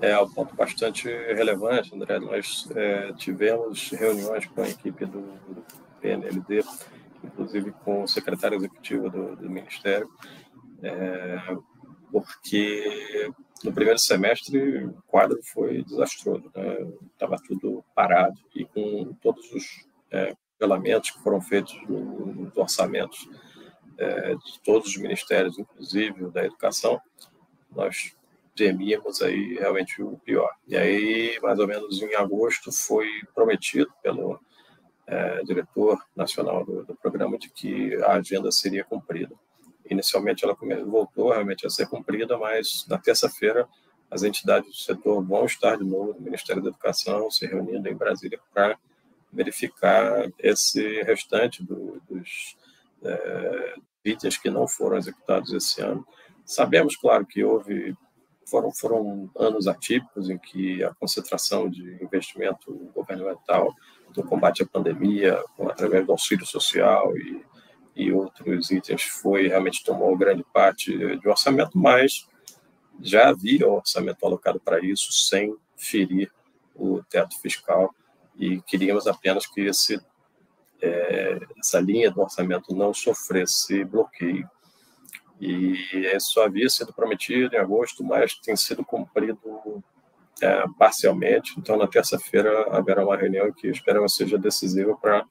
É um ponto bastante relevante, André. Nós é, tivemos reuniões com a equipe do, PNLD, inclusive com o secretário executivo do, do Ministério, é, porque no primeiro semestre o quadro foi desastroso, estava né? tudo parado e com todos os é, nivelamentos que foram feitos nos orçamentos é, de todos os ministérios, inclusive da educação, nós temíamos aí realmente o pior. E aí, mais ou menos em agosto, foi prometido pelo é, diretor nacional do, do, programa de que a agenda seria cumprida. Inicialmente ela voltou realmente a ser cumprida, mas na terça-feira as entidades do setor vão estar de novo no Ministério da Educação se reunindo em Brasília para verificar esse restante do, dos é, itens que não foram executados esse ano. Sabemos, claro, que houve foram, foram anos atípicos em que a concentração de investimento governamental do combate à pandemia, através do auxílio social e, e outros itens, foi realmente tomou grande parte do orçamento, mas já havia orçamento alocado para isso, sem ferir o teto fiscal, e queríamos apenas que esse, é, essa linha do orçamento não sofresse bloqueio e isso havia sido prometido em agosto, mas tem sido cumprido é, parcialmente. Então, na terça-feira, haverá uma reunião que esperamos seja decisiva para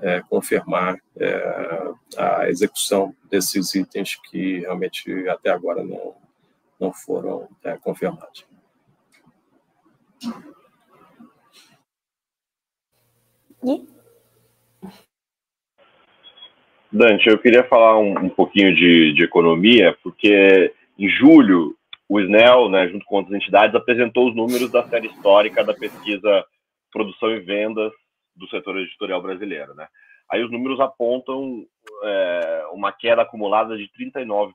é, confirmar é, a execução desses itens que realmente até agora não, não foram é, confirmados. Dante, eu queria falar um, um pouquinho de, de, economia, porque em julho o SNEL, né, junto com outras entidades, apresentou os números da série histórica da pesquisa Produção e Vendas do setor editorial brasileiro. Né? Aí os números apontam é, uma queda acumulada de 39%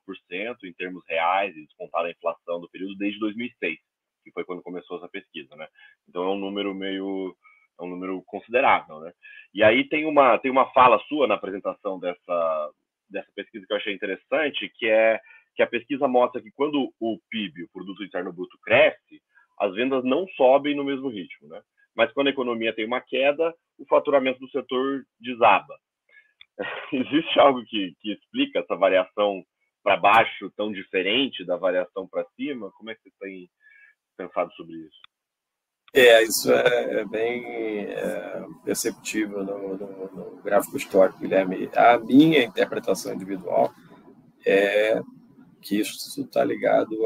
em termos reais, e descontada a inflação do período desde 2006, que foi quando começou essa pesquisa. Né? Então é um número meio é um número considerável, né? E aí tem uma tem uma fala sua na apresentação dessa dessa pesquisa que eu achei interessante, que é que a pesquisa mostra que quando o PIB, o produto interno bruto cresce, as vendas não sobem no mesmo ritmo, né? Mas quando a economia tem uma queda, o faturamento do setor desaba. Existe algo que, que explica essa variação para baixo tão diferente da variação para cima? Como é que você tem pensado sobre isso? É, isso é, é bem é, perceptível no, no, no, gráfico histórico, Guilherme. A minha interpretação individual é que isso está ligado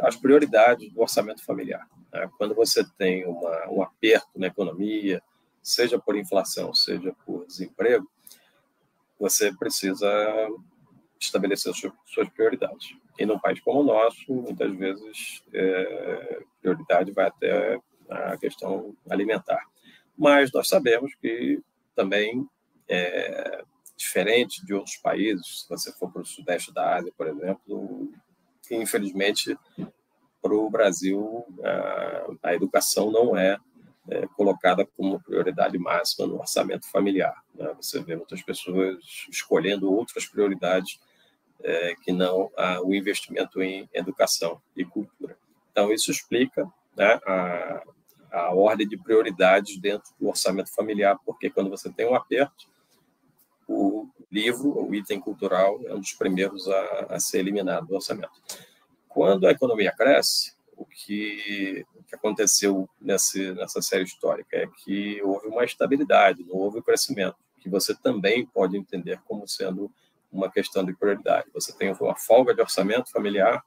às prioridades do orçamento familiar. Né? Quando você tem uma, um aperto na economia, seja por inflação, seja por desemprego, você precisa estabelecer suas, suas prioridades. E num país como o nosso, muitas vezes, é, prioridade vai até a questão alimentar. Mas nós sabemos que também, é, diferente de outros países, se você for para o sudeste da Ásia, por exemplo, infelizmente, para o Brasil, a, a, educação não é, é, colocada como prioridade máxima no orçamento familiar. Né? Você vê muitas pessoas escolhendo outras prioridades é, que não o investimento em educação e cultura. Então, isso explica né, a, a ordem de prioridades dentro do orçamento familiar, porque quando você tem um aperto, o livro, o item cultural, é um dos primeiros a, a ser eliminado do orçamento. Quando a economia cresce, o que, o que aconteceu nessa, nessa série histórica é que houve uma estabilidade, não houve crescimento, que você também pode entender como sendo uma questão de prioridade. Você tem uma folga de orçamento familiar,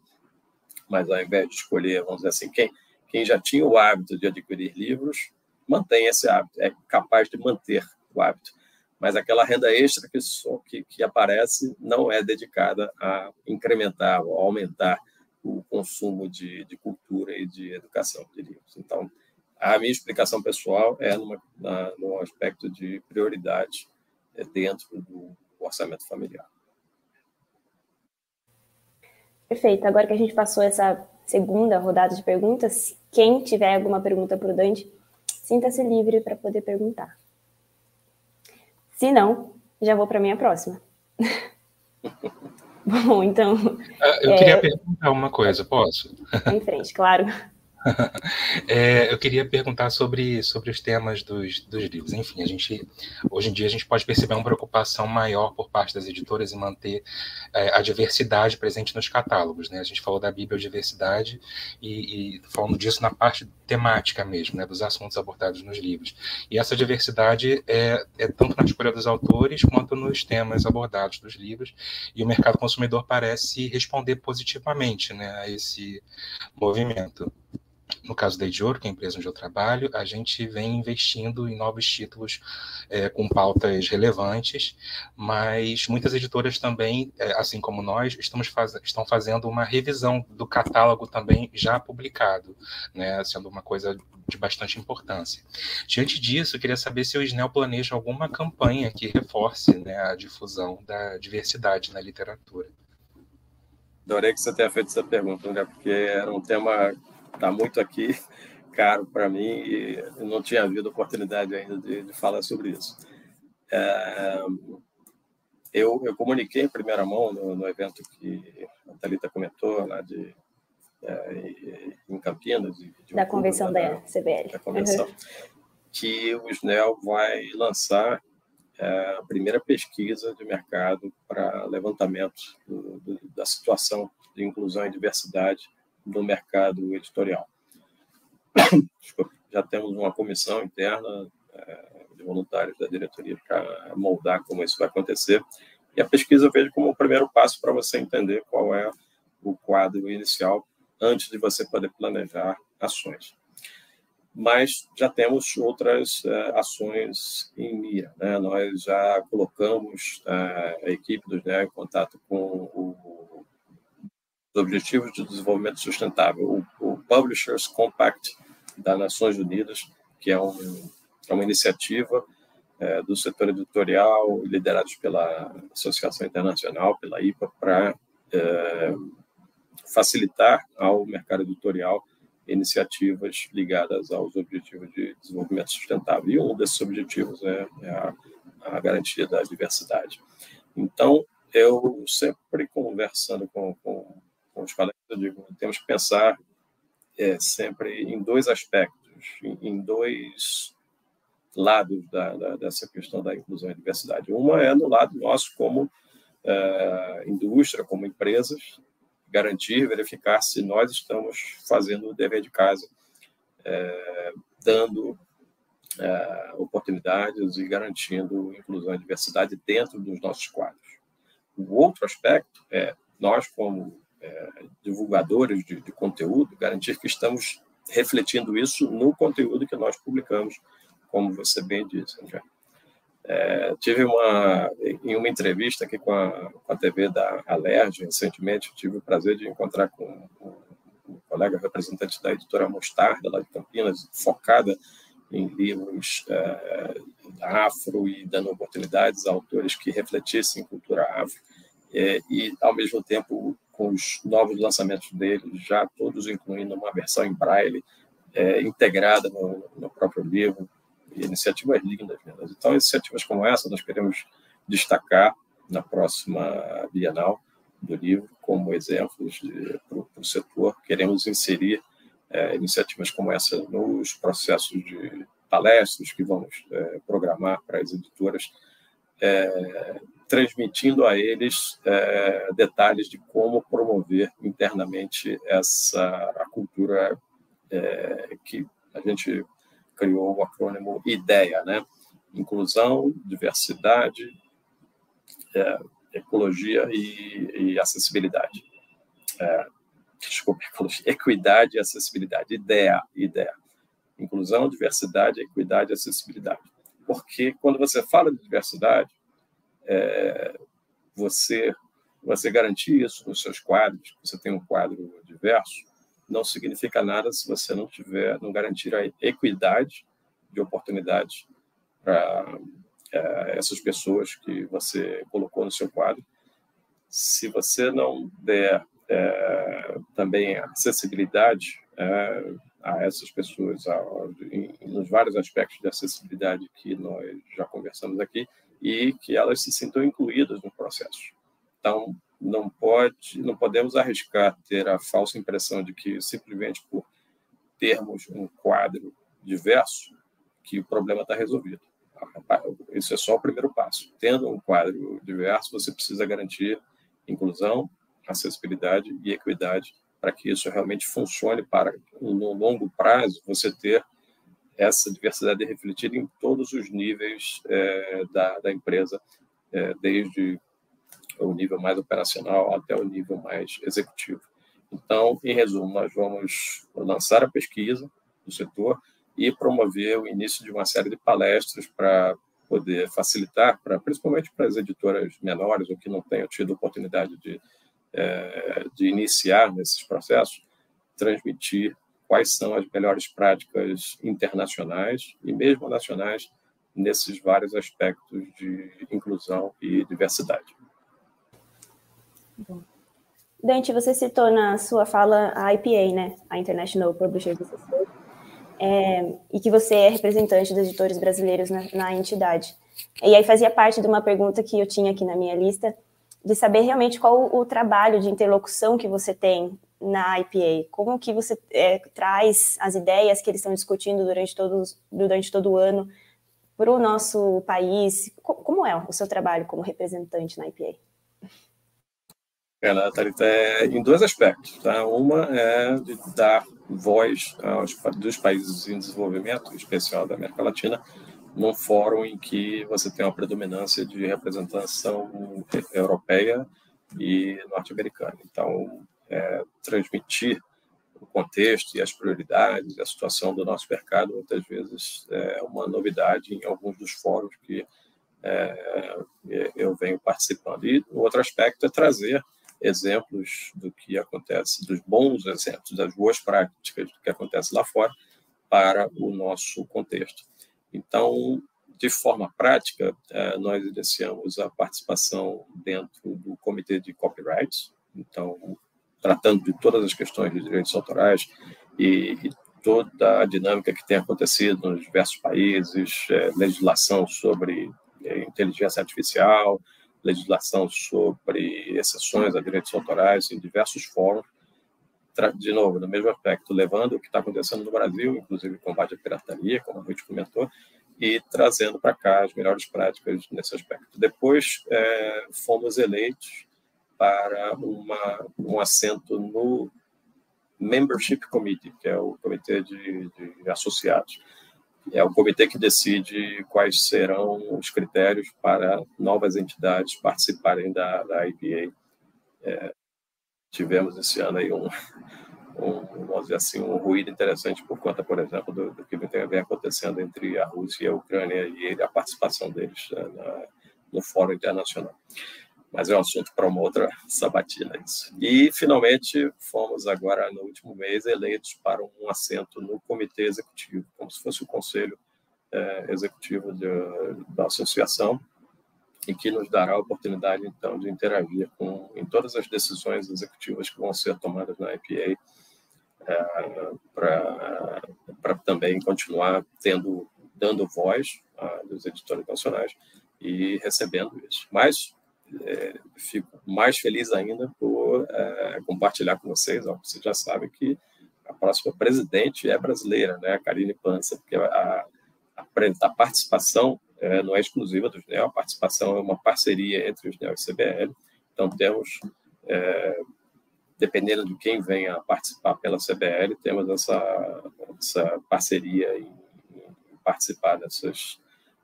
mas ao invés de escolher, vamos dizer assim, quem, quem já tinha o hábito de adquirir livros, mantém esse hábito, é capaz de manter o hábito. Mas aquela renda extra que, que, que aparece não é dedicada a incrementar ou aumentar o consumo de, de cultura e de educação de livros. Então, a minha explicação pessoal é numa, na, no aspecto de prioridade é dentro do orçamento familiar. Perfeito. Agora que a gente passou essa segunda rodada de perguntas, quem tiver alguma pergunta para o Dante, sinta-se livre para poder perguntar. Se não, já vou para a minha próxima. Bom, então. Ah, eu é... queria perguntar uma coisa, posso? Em frente, claro. É, eu queria perguntar sobre, sobre os temas dos, dos livros. Enfim, a gente hoje em dia a gente pode perceber uma preocupação maior por parte das editoras em manter é, a diversidade presente nos catálogos. Né? A gente falou da bibliodiversidade e, e falando disso na parte temática mesmo, né, dos assuntos abordados nos livros. E essa diversidade é, é tanto na escolha dos autores quanto nos temas abordados dos livros. E o mercado consumidor parece responder positivamente né, a esse movimento no caso da Edioro, que é a empresa onde eu trabalho, a gente vem investindo em novos títulos é, com pautas relevantes, mas muitas editoras também, é, assim como nós, estamos faz estão fazendo uma revisão do catálogo também já publicado, né, sendo uma coisa de bastante importância. Diante disso, eu queria saber se o SNEL planeja alguma campanha que reforce né, a difusão da diversidade na literatura. Adorei que você tenha feito essa pergunta, né? porque era um tema está muito aqui, caro para mim, e não tinha havido oportunidade ainda de, de falar sobre isso. É, eu, eu, comuniquei em primeira mão no, no evento que a Thalita comentou, lá de, é, em Campinas. De, de da convenção da, da CBL. Da convenção, uhum. que o SNEL vai lançar é, a primeira pesquisa de mercado para levantamento do, do, da situação de inclusão e diversidade no mercado editorial. Já temos uma comissão interna é, de voluntários da diretoria para moldar como isso vai acontecer. E a pesquisa eu vejo como o primeiro passo para você entender qual é o quadro inicial antes de você poder planejar ações mas já temos outras uh, ações em mira. Né? Nós já colocamos uh, a equipe do SNEA em contato com o, Objetivos de Desenvolvimento Sustentável, o, o, Publishers Compact das Nações Unidas, que é, um, é uma iniciativa uh, do setor editorial, liderados pela Associação Internacional, pela IPA, para facilitar ao mercado editorial iniciativas ligadas aos objetivos de desenvolvimento sustentável. E um desses objetivos é, é a, a, garantia da diversidade. Então, eu sempre conversando com, com, com os colegas, eu digo, temos que pensar é, sempre em dois aspectos, em, em dois lados da, da, dessa questão da inclusão e diversidade. Uma é no lado nosso como é, indústria, como empresas, garantir, verificar se nós estamos fazendo o dever de casa, é, dando é, oportunidades e garantindo inclusão e diversidade dentro dos nossos quadros. O outro aspecto é nós, como é, divulgadores de, de conteúdo, garantir que estamos refletindo isso no conteúdo que nós publicamos, como você bem disse, André. É, tive uma em uma entrevista aqui com a, com a TV da Alerj recentemente, tive o prazer de encontrar com um, um colega representante da editora Mostarda, lá de Campinas, focada em livros é, afro e dando oportunidades a autores que refletissem cultura afro, é, e, ao mesmo tempo, com os novos lançamentos dele, já todos incluindo uma versão em braille é, integrada no, no próprio livro, iniciativas lindas. Né? Então, iniciativas como essa nós queremos destacar na próxima Bienal do livro como exemplos para o setor. Queremos inserir é, iniciativas como essa nos processos de palestras que vamos é, programar para as editoras, é, transmitindo a eles é, detalhes de como promover internamente essa a cultura é, que a gente criou o acrônimo IDEA, né? Inclusão, diversidade, é, ecologia e, e acessibilidade. É, desculpa, equidade e acessibilidade. IDEA, IDEA. Inclusão, diversidade, equidade e acessibilidade. Porque quando você fala de diversidade, é, você você garantir isso nos seus quadros, você tem um quadro diverso, não significa nada se você não tiver, não garantir a equidade de oportunidades para é, essas pessoas que você colocou no seu quadro. Se você não der é, também acessibilidade é, a essas pessoas, a, em, nos vários aspectos de acessibilidade que nós já conversamos aqui, e que elas se sintam incluídas no processo. Então, não pode, não podemos arriscar ter a falsa impressão de que simplesmente por termos um quadro diverso que o problema está resolvido. Isso é só o primeiro passo. Tendo um quadro diverso, você precisa garantir inclusão, acessibilidade e equidade para que isso realmente funcione para, no longo prazo, você ter essa diversidade refletida em todos os níveis é, da, da empresa, é, desde o nível mais operacional até o nível mais executivo. Então, em resumo, nós vamos lançar a pesquisa do setor e promover o início de uma série de palestras para poder facilitar, para, principalmente para as editoras menores ou que não tenham tido oportunidade de, é, de iniciar nesses processos, transmitir quais são as melhores práticas internacionais e mesmo nacionais nesses vários aspectos de inclusão e diversidade. Dante, você citou na sua fala a IPA, né? A International Publishers Association, é, e que você é representante dos editores brasileiros na, na entidade. E aí fazia parte de uma pergunta que eu tinha aqui na minha lista, de saber realmente qual o trabalho de interlocução que você tem na IPA, como que você é, traz as ideias que eles estão discutindo durante, todos, durante todo o ano para o nosso país, como é o seu trabalho como representante na IPA? É, Thalita, é em dois aspectos. Tá? Uma é de dar voz aos dos países em desenvolvimento, em especial da América Latina, num fórum em que você tem uma predominância de representação europeia e norte-americana. Então, é, transmitir o contexto e as prioridades, a situação do nosso mercado, muitas vezes é uma novidade em alguns dos fóruns que é, eu venho participando. E o outro aspecto é trazer exemplos do que acontece, dos bons exemplos, das boas práticas do que acontece lá fora para o nosso contexto. Então, de forma prática, é, nós iniciamos a participação dentro do Comitê de Copyrights, então, tratando de todas as questões de direitos autorais e, e toda a dinâmica que tem acontecido nos diversos países, é, legislação sobre é, inteligência artificial, legislação sobre exceções a direitos autorais em diversos fóruns, de novo, no mesmo aspecto, levando o que está acontecendo no Brasil, inclusive combate à pirataria, como a Ruth comentou, e trazendo para cá as melhores práticas nesse aspecto. Depois, é, fomos eleitos para uma, um assento no Membership Committee, que é o comitê de, de associados é o comitê que decide quais serão os critérios para novas entidades participarem da, da IPA. É, tivemos esse ano aí um, um, vamos dizer assim, um ruído interessante por conta, por exemplo, do, do que vem acontecendo entre a Rússia e a Ucrânia e a participação deles né, na, no Fórum Internacional mas é um assunto para uma outra sabatina isso. E finalmente fomos agora no último mês eleitos para um assento no comitê executivo, como se fosse o conselho é, executivo de, da associação e que nos dará a oportunidade então de interagir com em todas as decisões executivas que vão ser tomadas na IPA é, para também continuar tendo dando voz dos editores nacionais e recebendo isso. Mas é, fico mais feliz ainda por é, compartilhar com vocês, ó, vocês já sabem que a próxima presidente é brasileira, né, a Karine Pança, porque a, a, a participação é, não é exclusiva dos NEO, a participação é uma parceria entre os NEO e o CBL, então temos, é, dependendo de quem venha participar pela CBL, temos essa, essa parceria em, em participar dessas,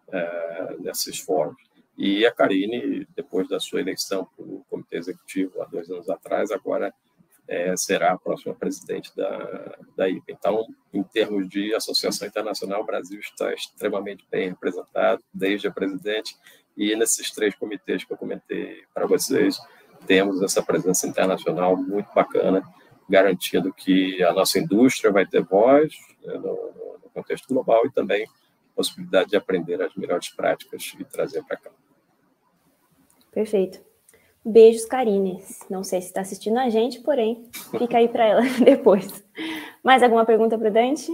é, desses fóruns. E a Karine, depois da sua eleição para o Comitê Executivo há dois anos atrás, agora é, será a próxima presidente da, da IPA. Então, em termos de associação internacional, o Brasil está extremamente bem representado, desde a presidente, e nesses três comitês que eu comentei para vocês, temos essa presença internacional muito bacana, garantindo que a nossa indústria vai ter voz né, no, no contexto global e também possibilidade de aprender as melhores práticas e trazer para cá. Perfeito. Beijos, Karines. Não sei se está assistindo a gente, porém, fica aí para ela depois. Mais alguma pergunta para o Dante?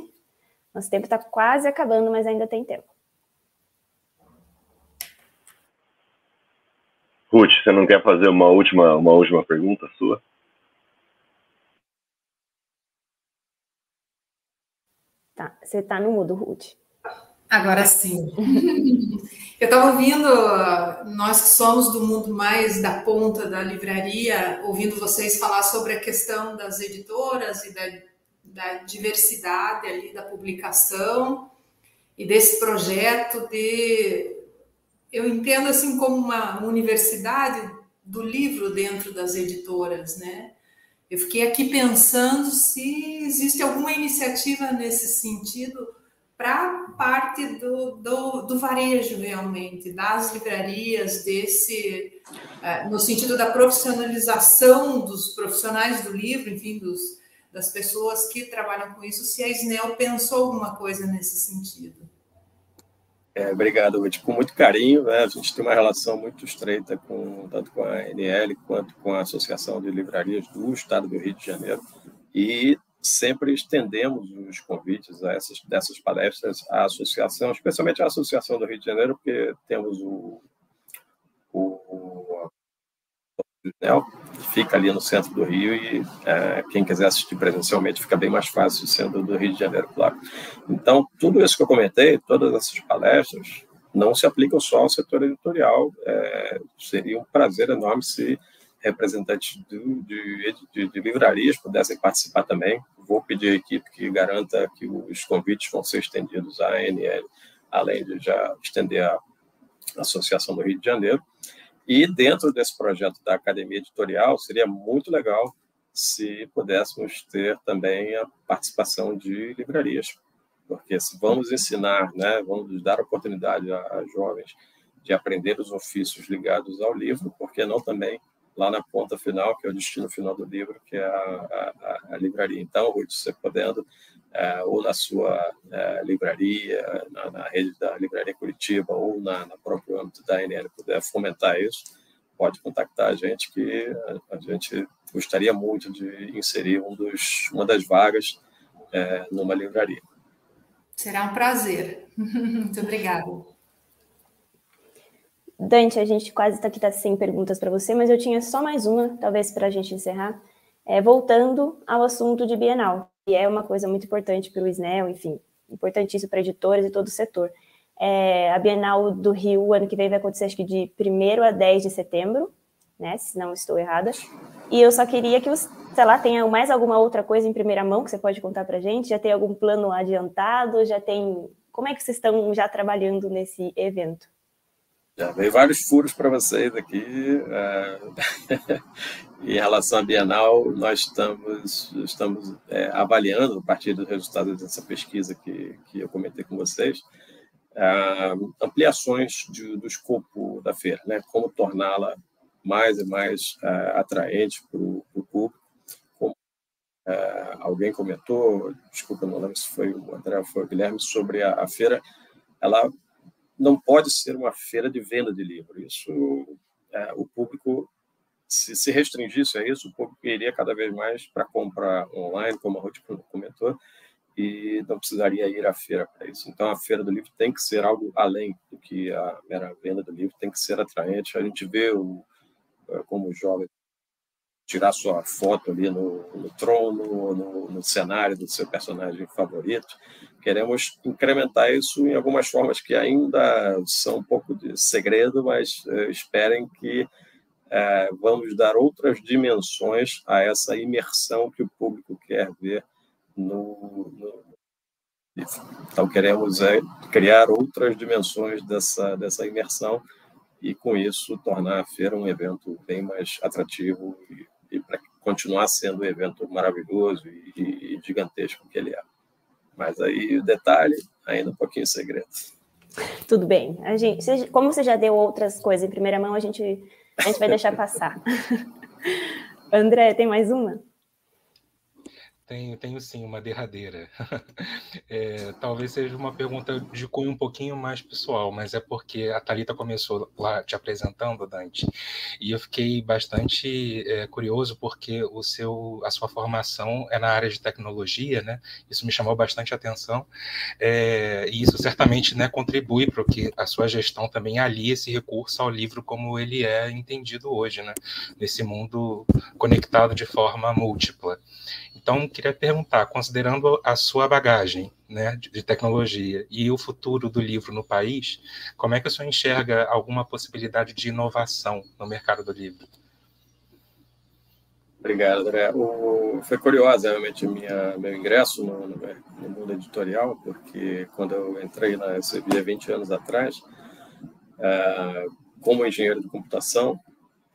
Nosso tempo está quase acabando, mas ainda tem tempo. Ruth, você não quer fazer uma última, uma última pergunta sua? Tá, você está no mudo, Ruth. Agora sim. Eu estava ouvindo, nós que somos do mundo mais da ponta da livraria, ouvindo vocês falar sobre a questão das editoras e da, da diversidade ali da publicação e desse projeto de, eu entendo assim como uma universidade do livro dentro das editoras, né? Eu fiquei aqui pensando se existe alguma iniciativa nesse sentido para parte do, do, do, varejo realmente, das livrarias, desse, uh, no sentido da profissionalização dos profissionais do livro, enfim, dos, das pessoas que trabalham com isso, se a Snell pensou alguma coisa nesse sentido. É, obrigado, Ruth. Com muito carinho, né? a gente tem uma relação muito estreita com tanto com a NL quanto com a Associação de Livrarias do Estado do Rio de Janeiro e sempre estendemos os convites a essas dessas palestras à associação, especialmente à Associação do Rio de Janeiro, porque temos o, o, o fica ali no centro do Rio e é, quem quiser assistir presencialmente fica bem mais fácil sendo do Rio de Janeiro, claro. Então, tudo isso que eu comentei, todas essas palestras, não se aplicam só ao setor editorial. É, seria um prazer enorme se representantes do, de, de, de, livrarias pudessem participar também. Vou pedir à equipe que garanta que os convites vão ser estendidos à ANL, além de já estender a Associação do Rio de Janeiro. E dentro desse projeto da Academia Editorial, seria muito legal se pudéssemos ter também a participação de livrarias, porque se vamos ensinar, né, vamos dar oportunidade a, a jovens de aprender os ofícios ligados ao livro, porque não também lá na ponta final, que é o destino final do livro, que é a, a, a livraria. Então, Ruth, você podendo, é, ou na sua é, livraria, na, na, rede da Livraria Curitiba, ou na, na próprio âmbito da ANL, puder fomentar isso, pode contactar a gente, que a, a gente gostaria muito de inserir um dos, uma das vagas é, numa livraria. Será um prazer. Muito obrigada. Dante, a gente quase está aqui tá sem perguntas para você, mas eu tinha só mais uma, talvez para a gente encerrar. É, voltando ao assunto de Bienal, que é uma coisa muito importante para o SNEL, enfim, importantíssimo para editores e todo o setor. É, a Bienal do Rio, ano que vem, vai acontecer acho que de 1 a 10 de setembro, né? Se não estou errada. E eu só queria que, os, sei lá, tenha mais alguma outra coisa em primeira mão que você pode contar para a gente? Já tem algum plano adiantado? Já tem. Como é que vocês estão já trabalhando nesse evento? Já veio vários furos para vocês aqui. É... em relação à Bienal, nós estamos, estamos é, avaliando, a partir dos resultados dessa pesquisa que, que eu comentei com vocês, é, ampliações de, do escopo da feira, né? como torná-la mais e mais é, atraente para o público. Como, alguém comentou, desculpa, não lembro se foi o André ou foi o Guilherme, sobre a, a feira, ela não pode ser uma feira de venda de livro. Isso, é, o público, se, se restringisse a isso, o público iria cada vez mais para comprar online, como a Ruth comentou, e não precisaria ir à feira para isso. Então, a feira do livro tem que ser algo além do que a mera venda do livro, tem que ser atraente. A gente vê o, como jovem tirar sua foto ali no, no trono, no, no, cenário do seu personagem favorito. Queremos incrementar isso em algumas formas que ainda são um pouco de segredo, mas uh, esperem que uh, vamos dar outras dimensões a essa imersão que o público quer ver no, no então queremos é, criar outras dimensões dessa dessa imersão e com isso tornar a feira um evento bem mais atrativo e e para continuar sendo um evento maravilhoso e, e, gigantesco que ele é. Mas aí o detalhe, ainda um pouquinho segredo. Tudo bem. A gente, como você já deu outras coisas em primeira mão, a gente, a gente vai deixar passar. André, tem mais uma? Tenho, tenho sim, uma derradeira. É, talvez seja uma pergunta de cunho um pouquinho mais pessoal, mas é porque a Thalita começou lá te apresentando, Dante, e eu fiquei bastante é, curioso porque o seu, a sua formação é na área de tecnologia, né? Isso me chamou bastante atenção, é, e isso certamente né, contribui para que a sua gestão também alie esse recurso ao livro como ele é entendido hoje, né? Nesse mundo conectado de forma múltipla. Então, queria perguntar, considerando a sua bagagem né, de tecnologia e o futuro do livro no país, como é que o senhor enxerga alguma possibilidade de inovação no mercado do livro? Obrigado, André. O, foi curioso, realmente, minha, meu ingresso no, no, mundo editorial, porque quando eu entrei na SBI há 20 anos atrás, é, como engenheiro de computação,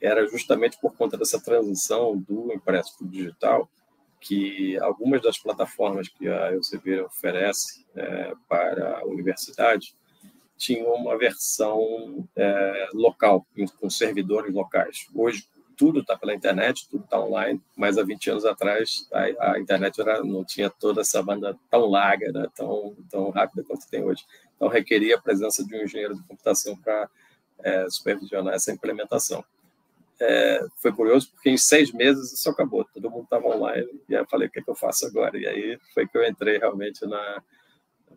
era justamente por conta dessa transição do impresso para o digital, que algumas das plataformas que a Elsevier oferece é, para a universidade tinham uma versão é, local, com servidores locais. Hoje, tudo está pela internet, tudo está online, mas há 20 anos atrás a, a internet era, não tinha toda essa banda tão larga, né, tão, tão rápida quanto tem hoje. Então, requeria a presença de um engenheiro de computação para é, supervisionar essa implementação. É, foi curioso porque em seis meses isso acabou, todo mundo estava online, e aí eu falei, o que, é que eu faço agora? E aí foi que eu entrei realmente na,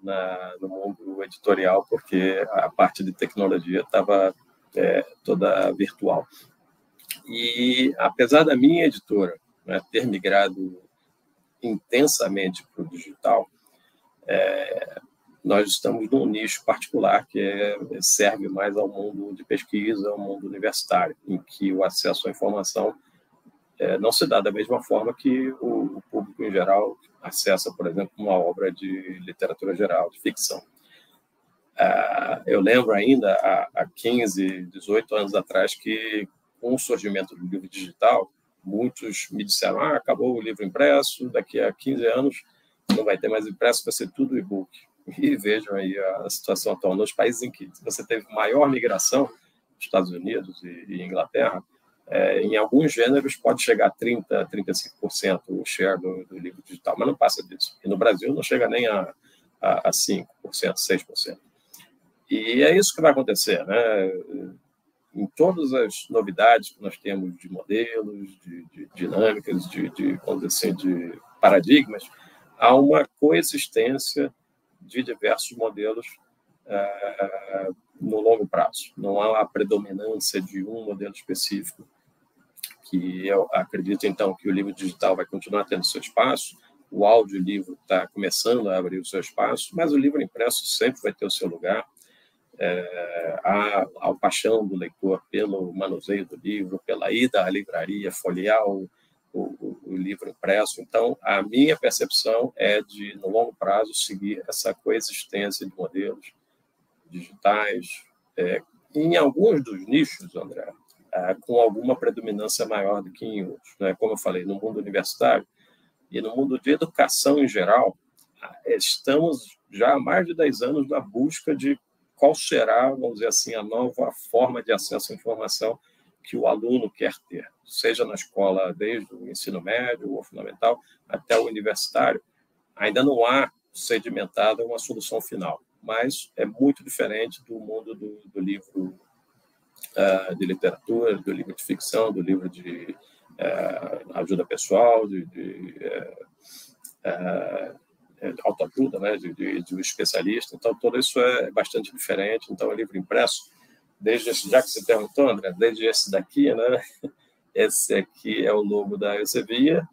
na, no mundo editorial, porque a parte de tecnologia estava é, toda virtual. E apesar da minha editora né, ter migrado intensamente para o digital, é, nós estamos num nicho particular que é, serve mais ao mundo de pesquisa, ao mundo universitário, em que o acesso à informação é, não se dá da mesma forma que o, o, público em geral acessa, por exemplo, uma obra de literatura geral, de ficção. Ah, eu lembro ainda, há, há 15, 18 anos atrás, que com o surgimento do livro digital, muitos me disseram: ah, acabou o livro impresso, daqui a 15 anos não vai ter mais impresso, vai ser tudo e-book. E vejam aí a situação atual. Nos países em que você teve maior migração, Estados Unidos e, e Inglaterra, é, em alguns gêneros pode chegar a 30%, 35% o share do, do, livro digital, mas não passa disso. E no Brasil não chega nem a, a, a 5%, 6%. E é isso que vai acontecer, né? em todas as novidades que nós temos de modelos, de, de dinâmicas, de, de, assim, de paradigmas, há uma coexistência de diversos modelos é, no longo prazo. Não há a predominância de um modelo específico, que eu acredito, então, que o livro digital vai continuar tendo seu espaço, o audiolivro está começando a abrir o seu espaço, mas o livro impresso sempre vai ter o seu lugar é, a, a paixão do leitor pelo manuseio do livro, pela ida à livraria, folhear o, o, o, livro impresso. Então, a minha percepção é de, no longo prazo, seguir essa coexistência de modelos digitais, é, em alguns dos nichos, André, é, com alguma predominância maior do que em outros. Né? Como eu falei, no mundo universitário e no mundo de educação em geral, estamos já há mais de 10 anos na busca de qual será, vamos dizer assim, a nova forma de acesso à informação que o aluno quer ter, seja na escola, desde o ensino médio ou fundamental até o universitário. Ainda não há sedimentada uma solução final, mas é muito diferente do mundo do, do livro uh, de literatura, do livro de ficção, do livro de uh, ajuda pessoal, de, de uh, é, autoajuda, né, de, de, de, um especialista. Então, tudo isso é bastante diferente. Então, o livro impresso, desde esse, já que você perguntou, André, desde esse daqui, né, esse aqui é o logo da Elsevier.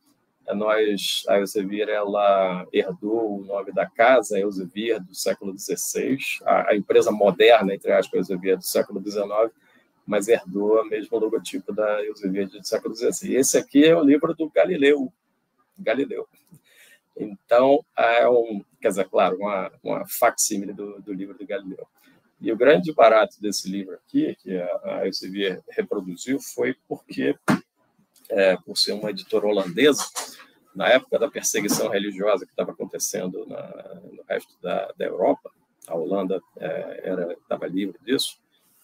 Nós, a Elsevier, ela herdou o nome da casa, Elsevier, do século XVI, a, a empresa moderna, entre aspas, Elsevier, do século XIX, mas herdou o mesmo logotipo da Elsevier do século XVI. Esse aqui é o livro do Galileu, Galileu. Então, é um, quer dizer, claro, uma, uma facsímile do, do livro do Galileu. E o grande barato desse livro aqui, que a Elsevier reproduziu, foi porque, é, por ser uma editora holandesa, na época da perseguição religiosa que estava acontecendo na, no resto da, da Europa, a Holanda é, estava livre disso,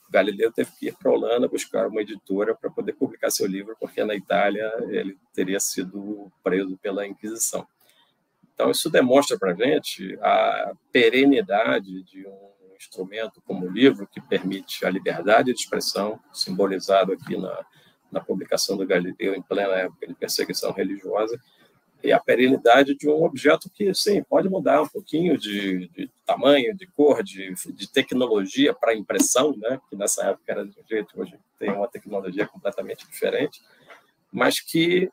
Galileu teve que ir para a Holanda buscar uma editora para poder publicar seu livro, porque na Itália ele teria sido preso pela Inquisição. Então, isso demonstra para a gente a perenidade de um instrumento como o livro, que permite a liberdade de expressão, simbolizado aqui na, na publicação do Galileu em plena época de perseguição religiosa, e a perenidade de um objeto que, sim, pode mudar um pouquinho de, de tamanho, de cor, de, de tecnologia para impressão, né? que nessa época era de um jeito, hoje tem uma tecnologia completamente diferente, mas que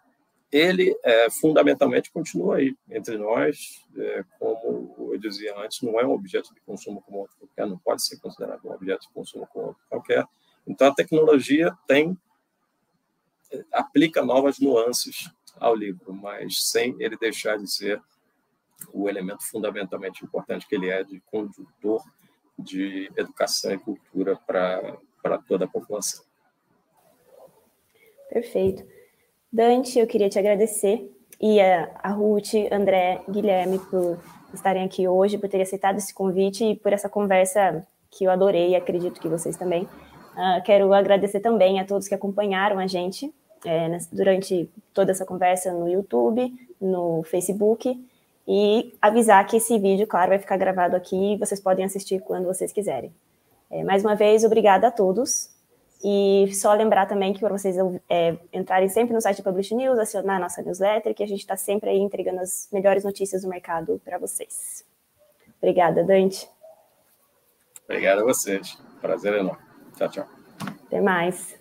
ele é, fundamentalmente continua aí entre nós, é, como eu dizia antes, não é um objeto de consumo como outro qualquer, não pode ser considerado um objeto de consumo como outro qualquer. Então a tecnologia tem é, aplica novas nuances ao livro, mas sem ele deixar de ser o elemento fundamentalmente importante que ele é de condutor de educação e cultura para toda a população. Perfeito. Dante, eu queria te agradecer e a, a Ruth, André, Guilherme por estarem aqui hoje, por terem aceitado esse convite e por essa conversa que eu adorei e acredito que vocês também. Uh, quero agradecer também a todos que acompanharam a gente é, durante toda essa conversa no YouTube, no Facebook, e avisar que esse vídeo, claro, vai ficar gravado aqui e vocês podem assistir quando vocês quiserem. É, mais uma vez, obrigada a todos. E só lembrar também que para vocês é, entrarem sempre no site do Publish News, acionar a nossa newsletter, que a gente está sempre aí entregando as melhores notícias do mercado para vocês. Obrigada, Dante. Obrigado a vocês. Prazer enorme. Tchau, tchau. Até mais.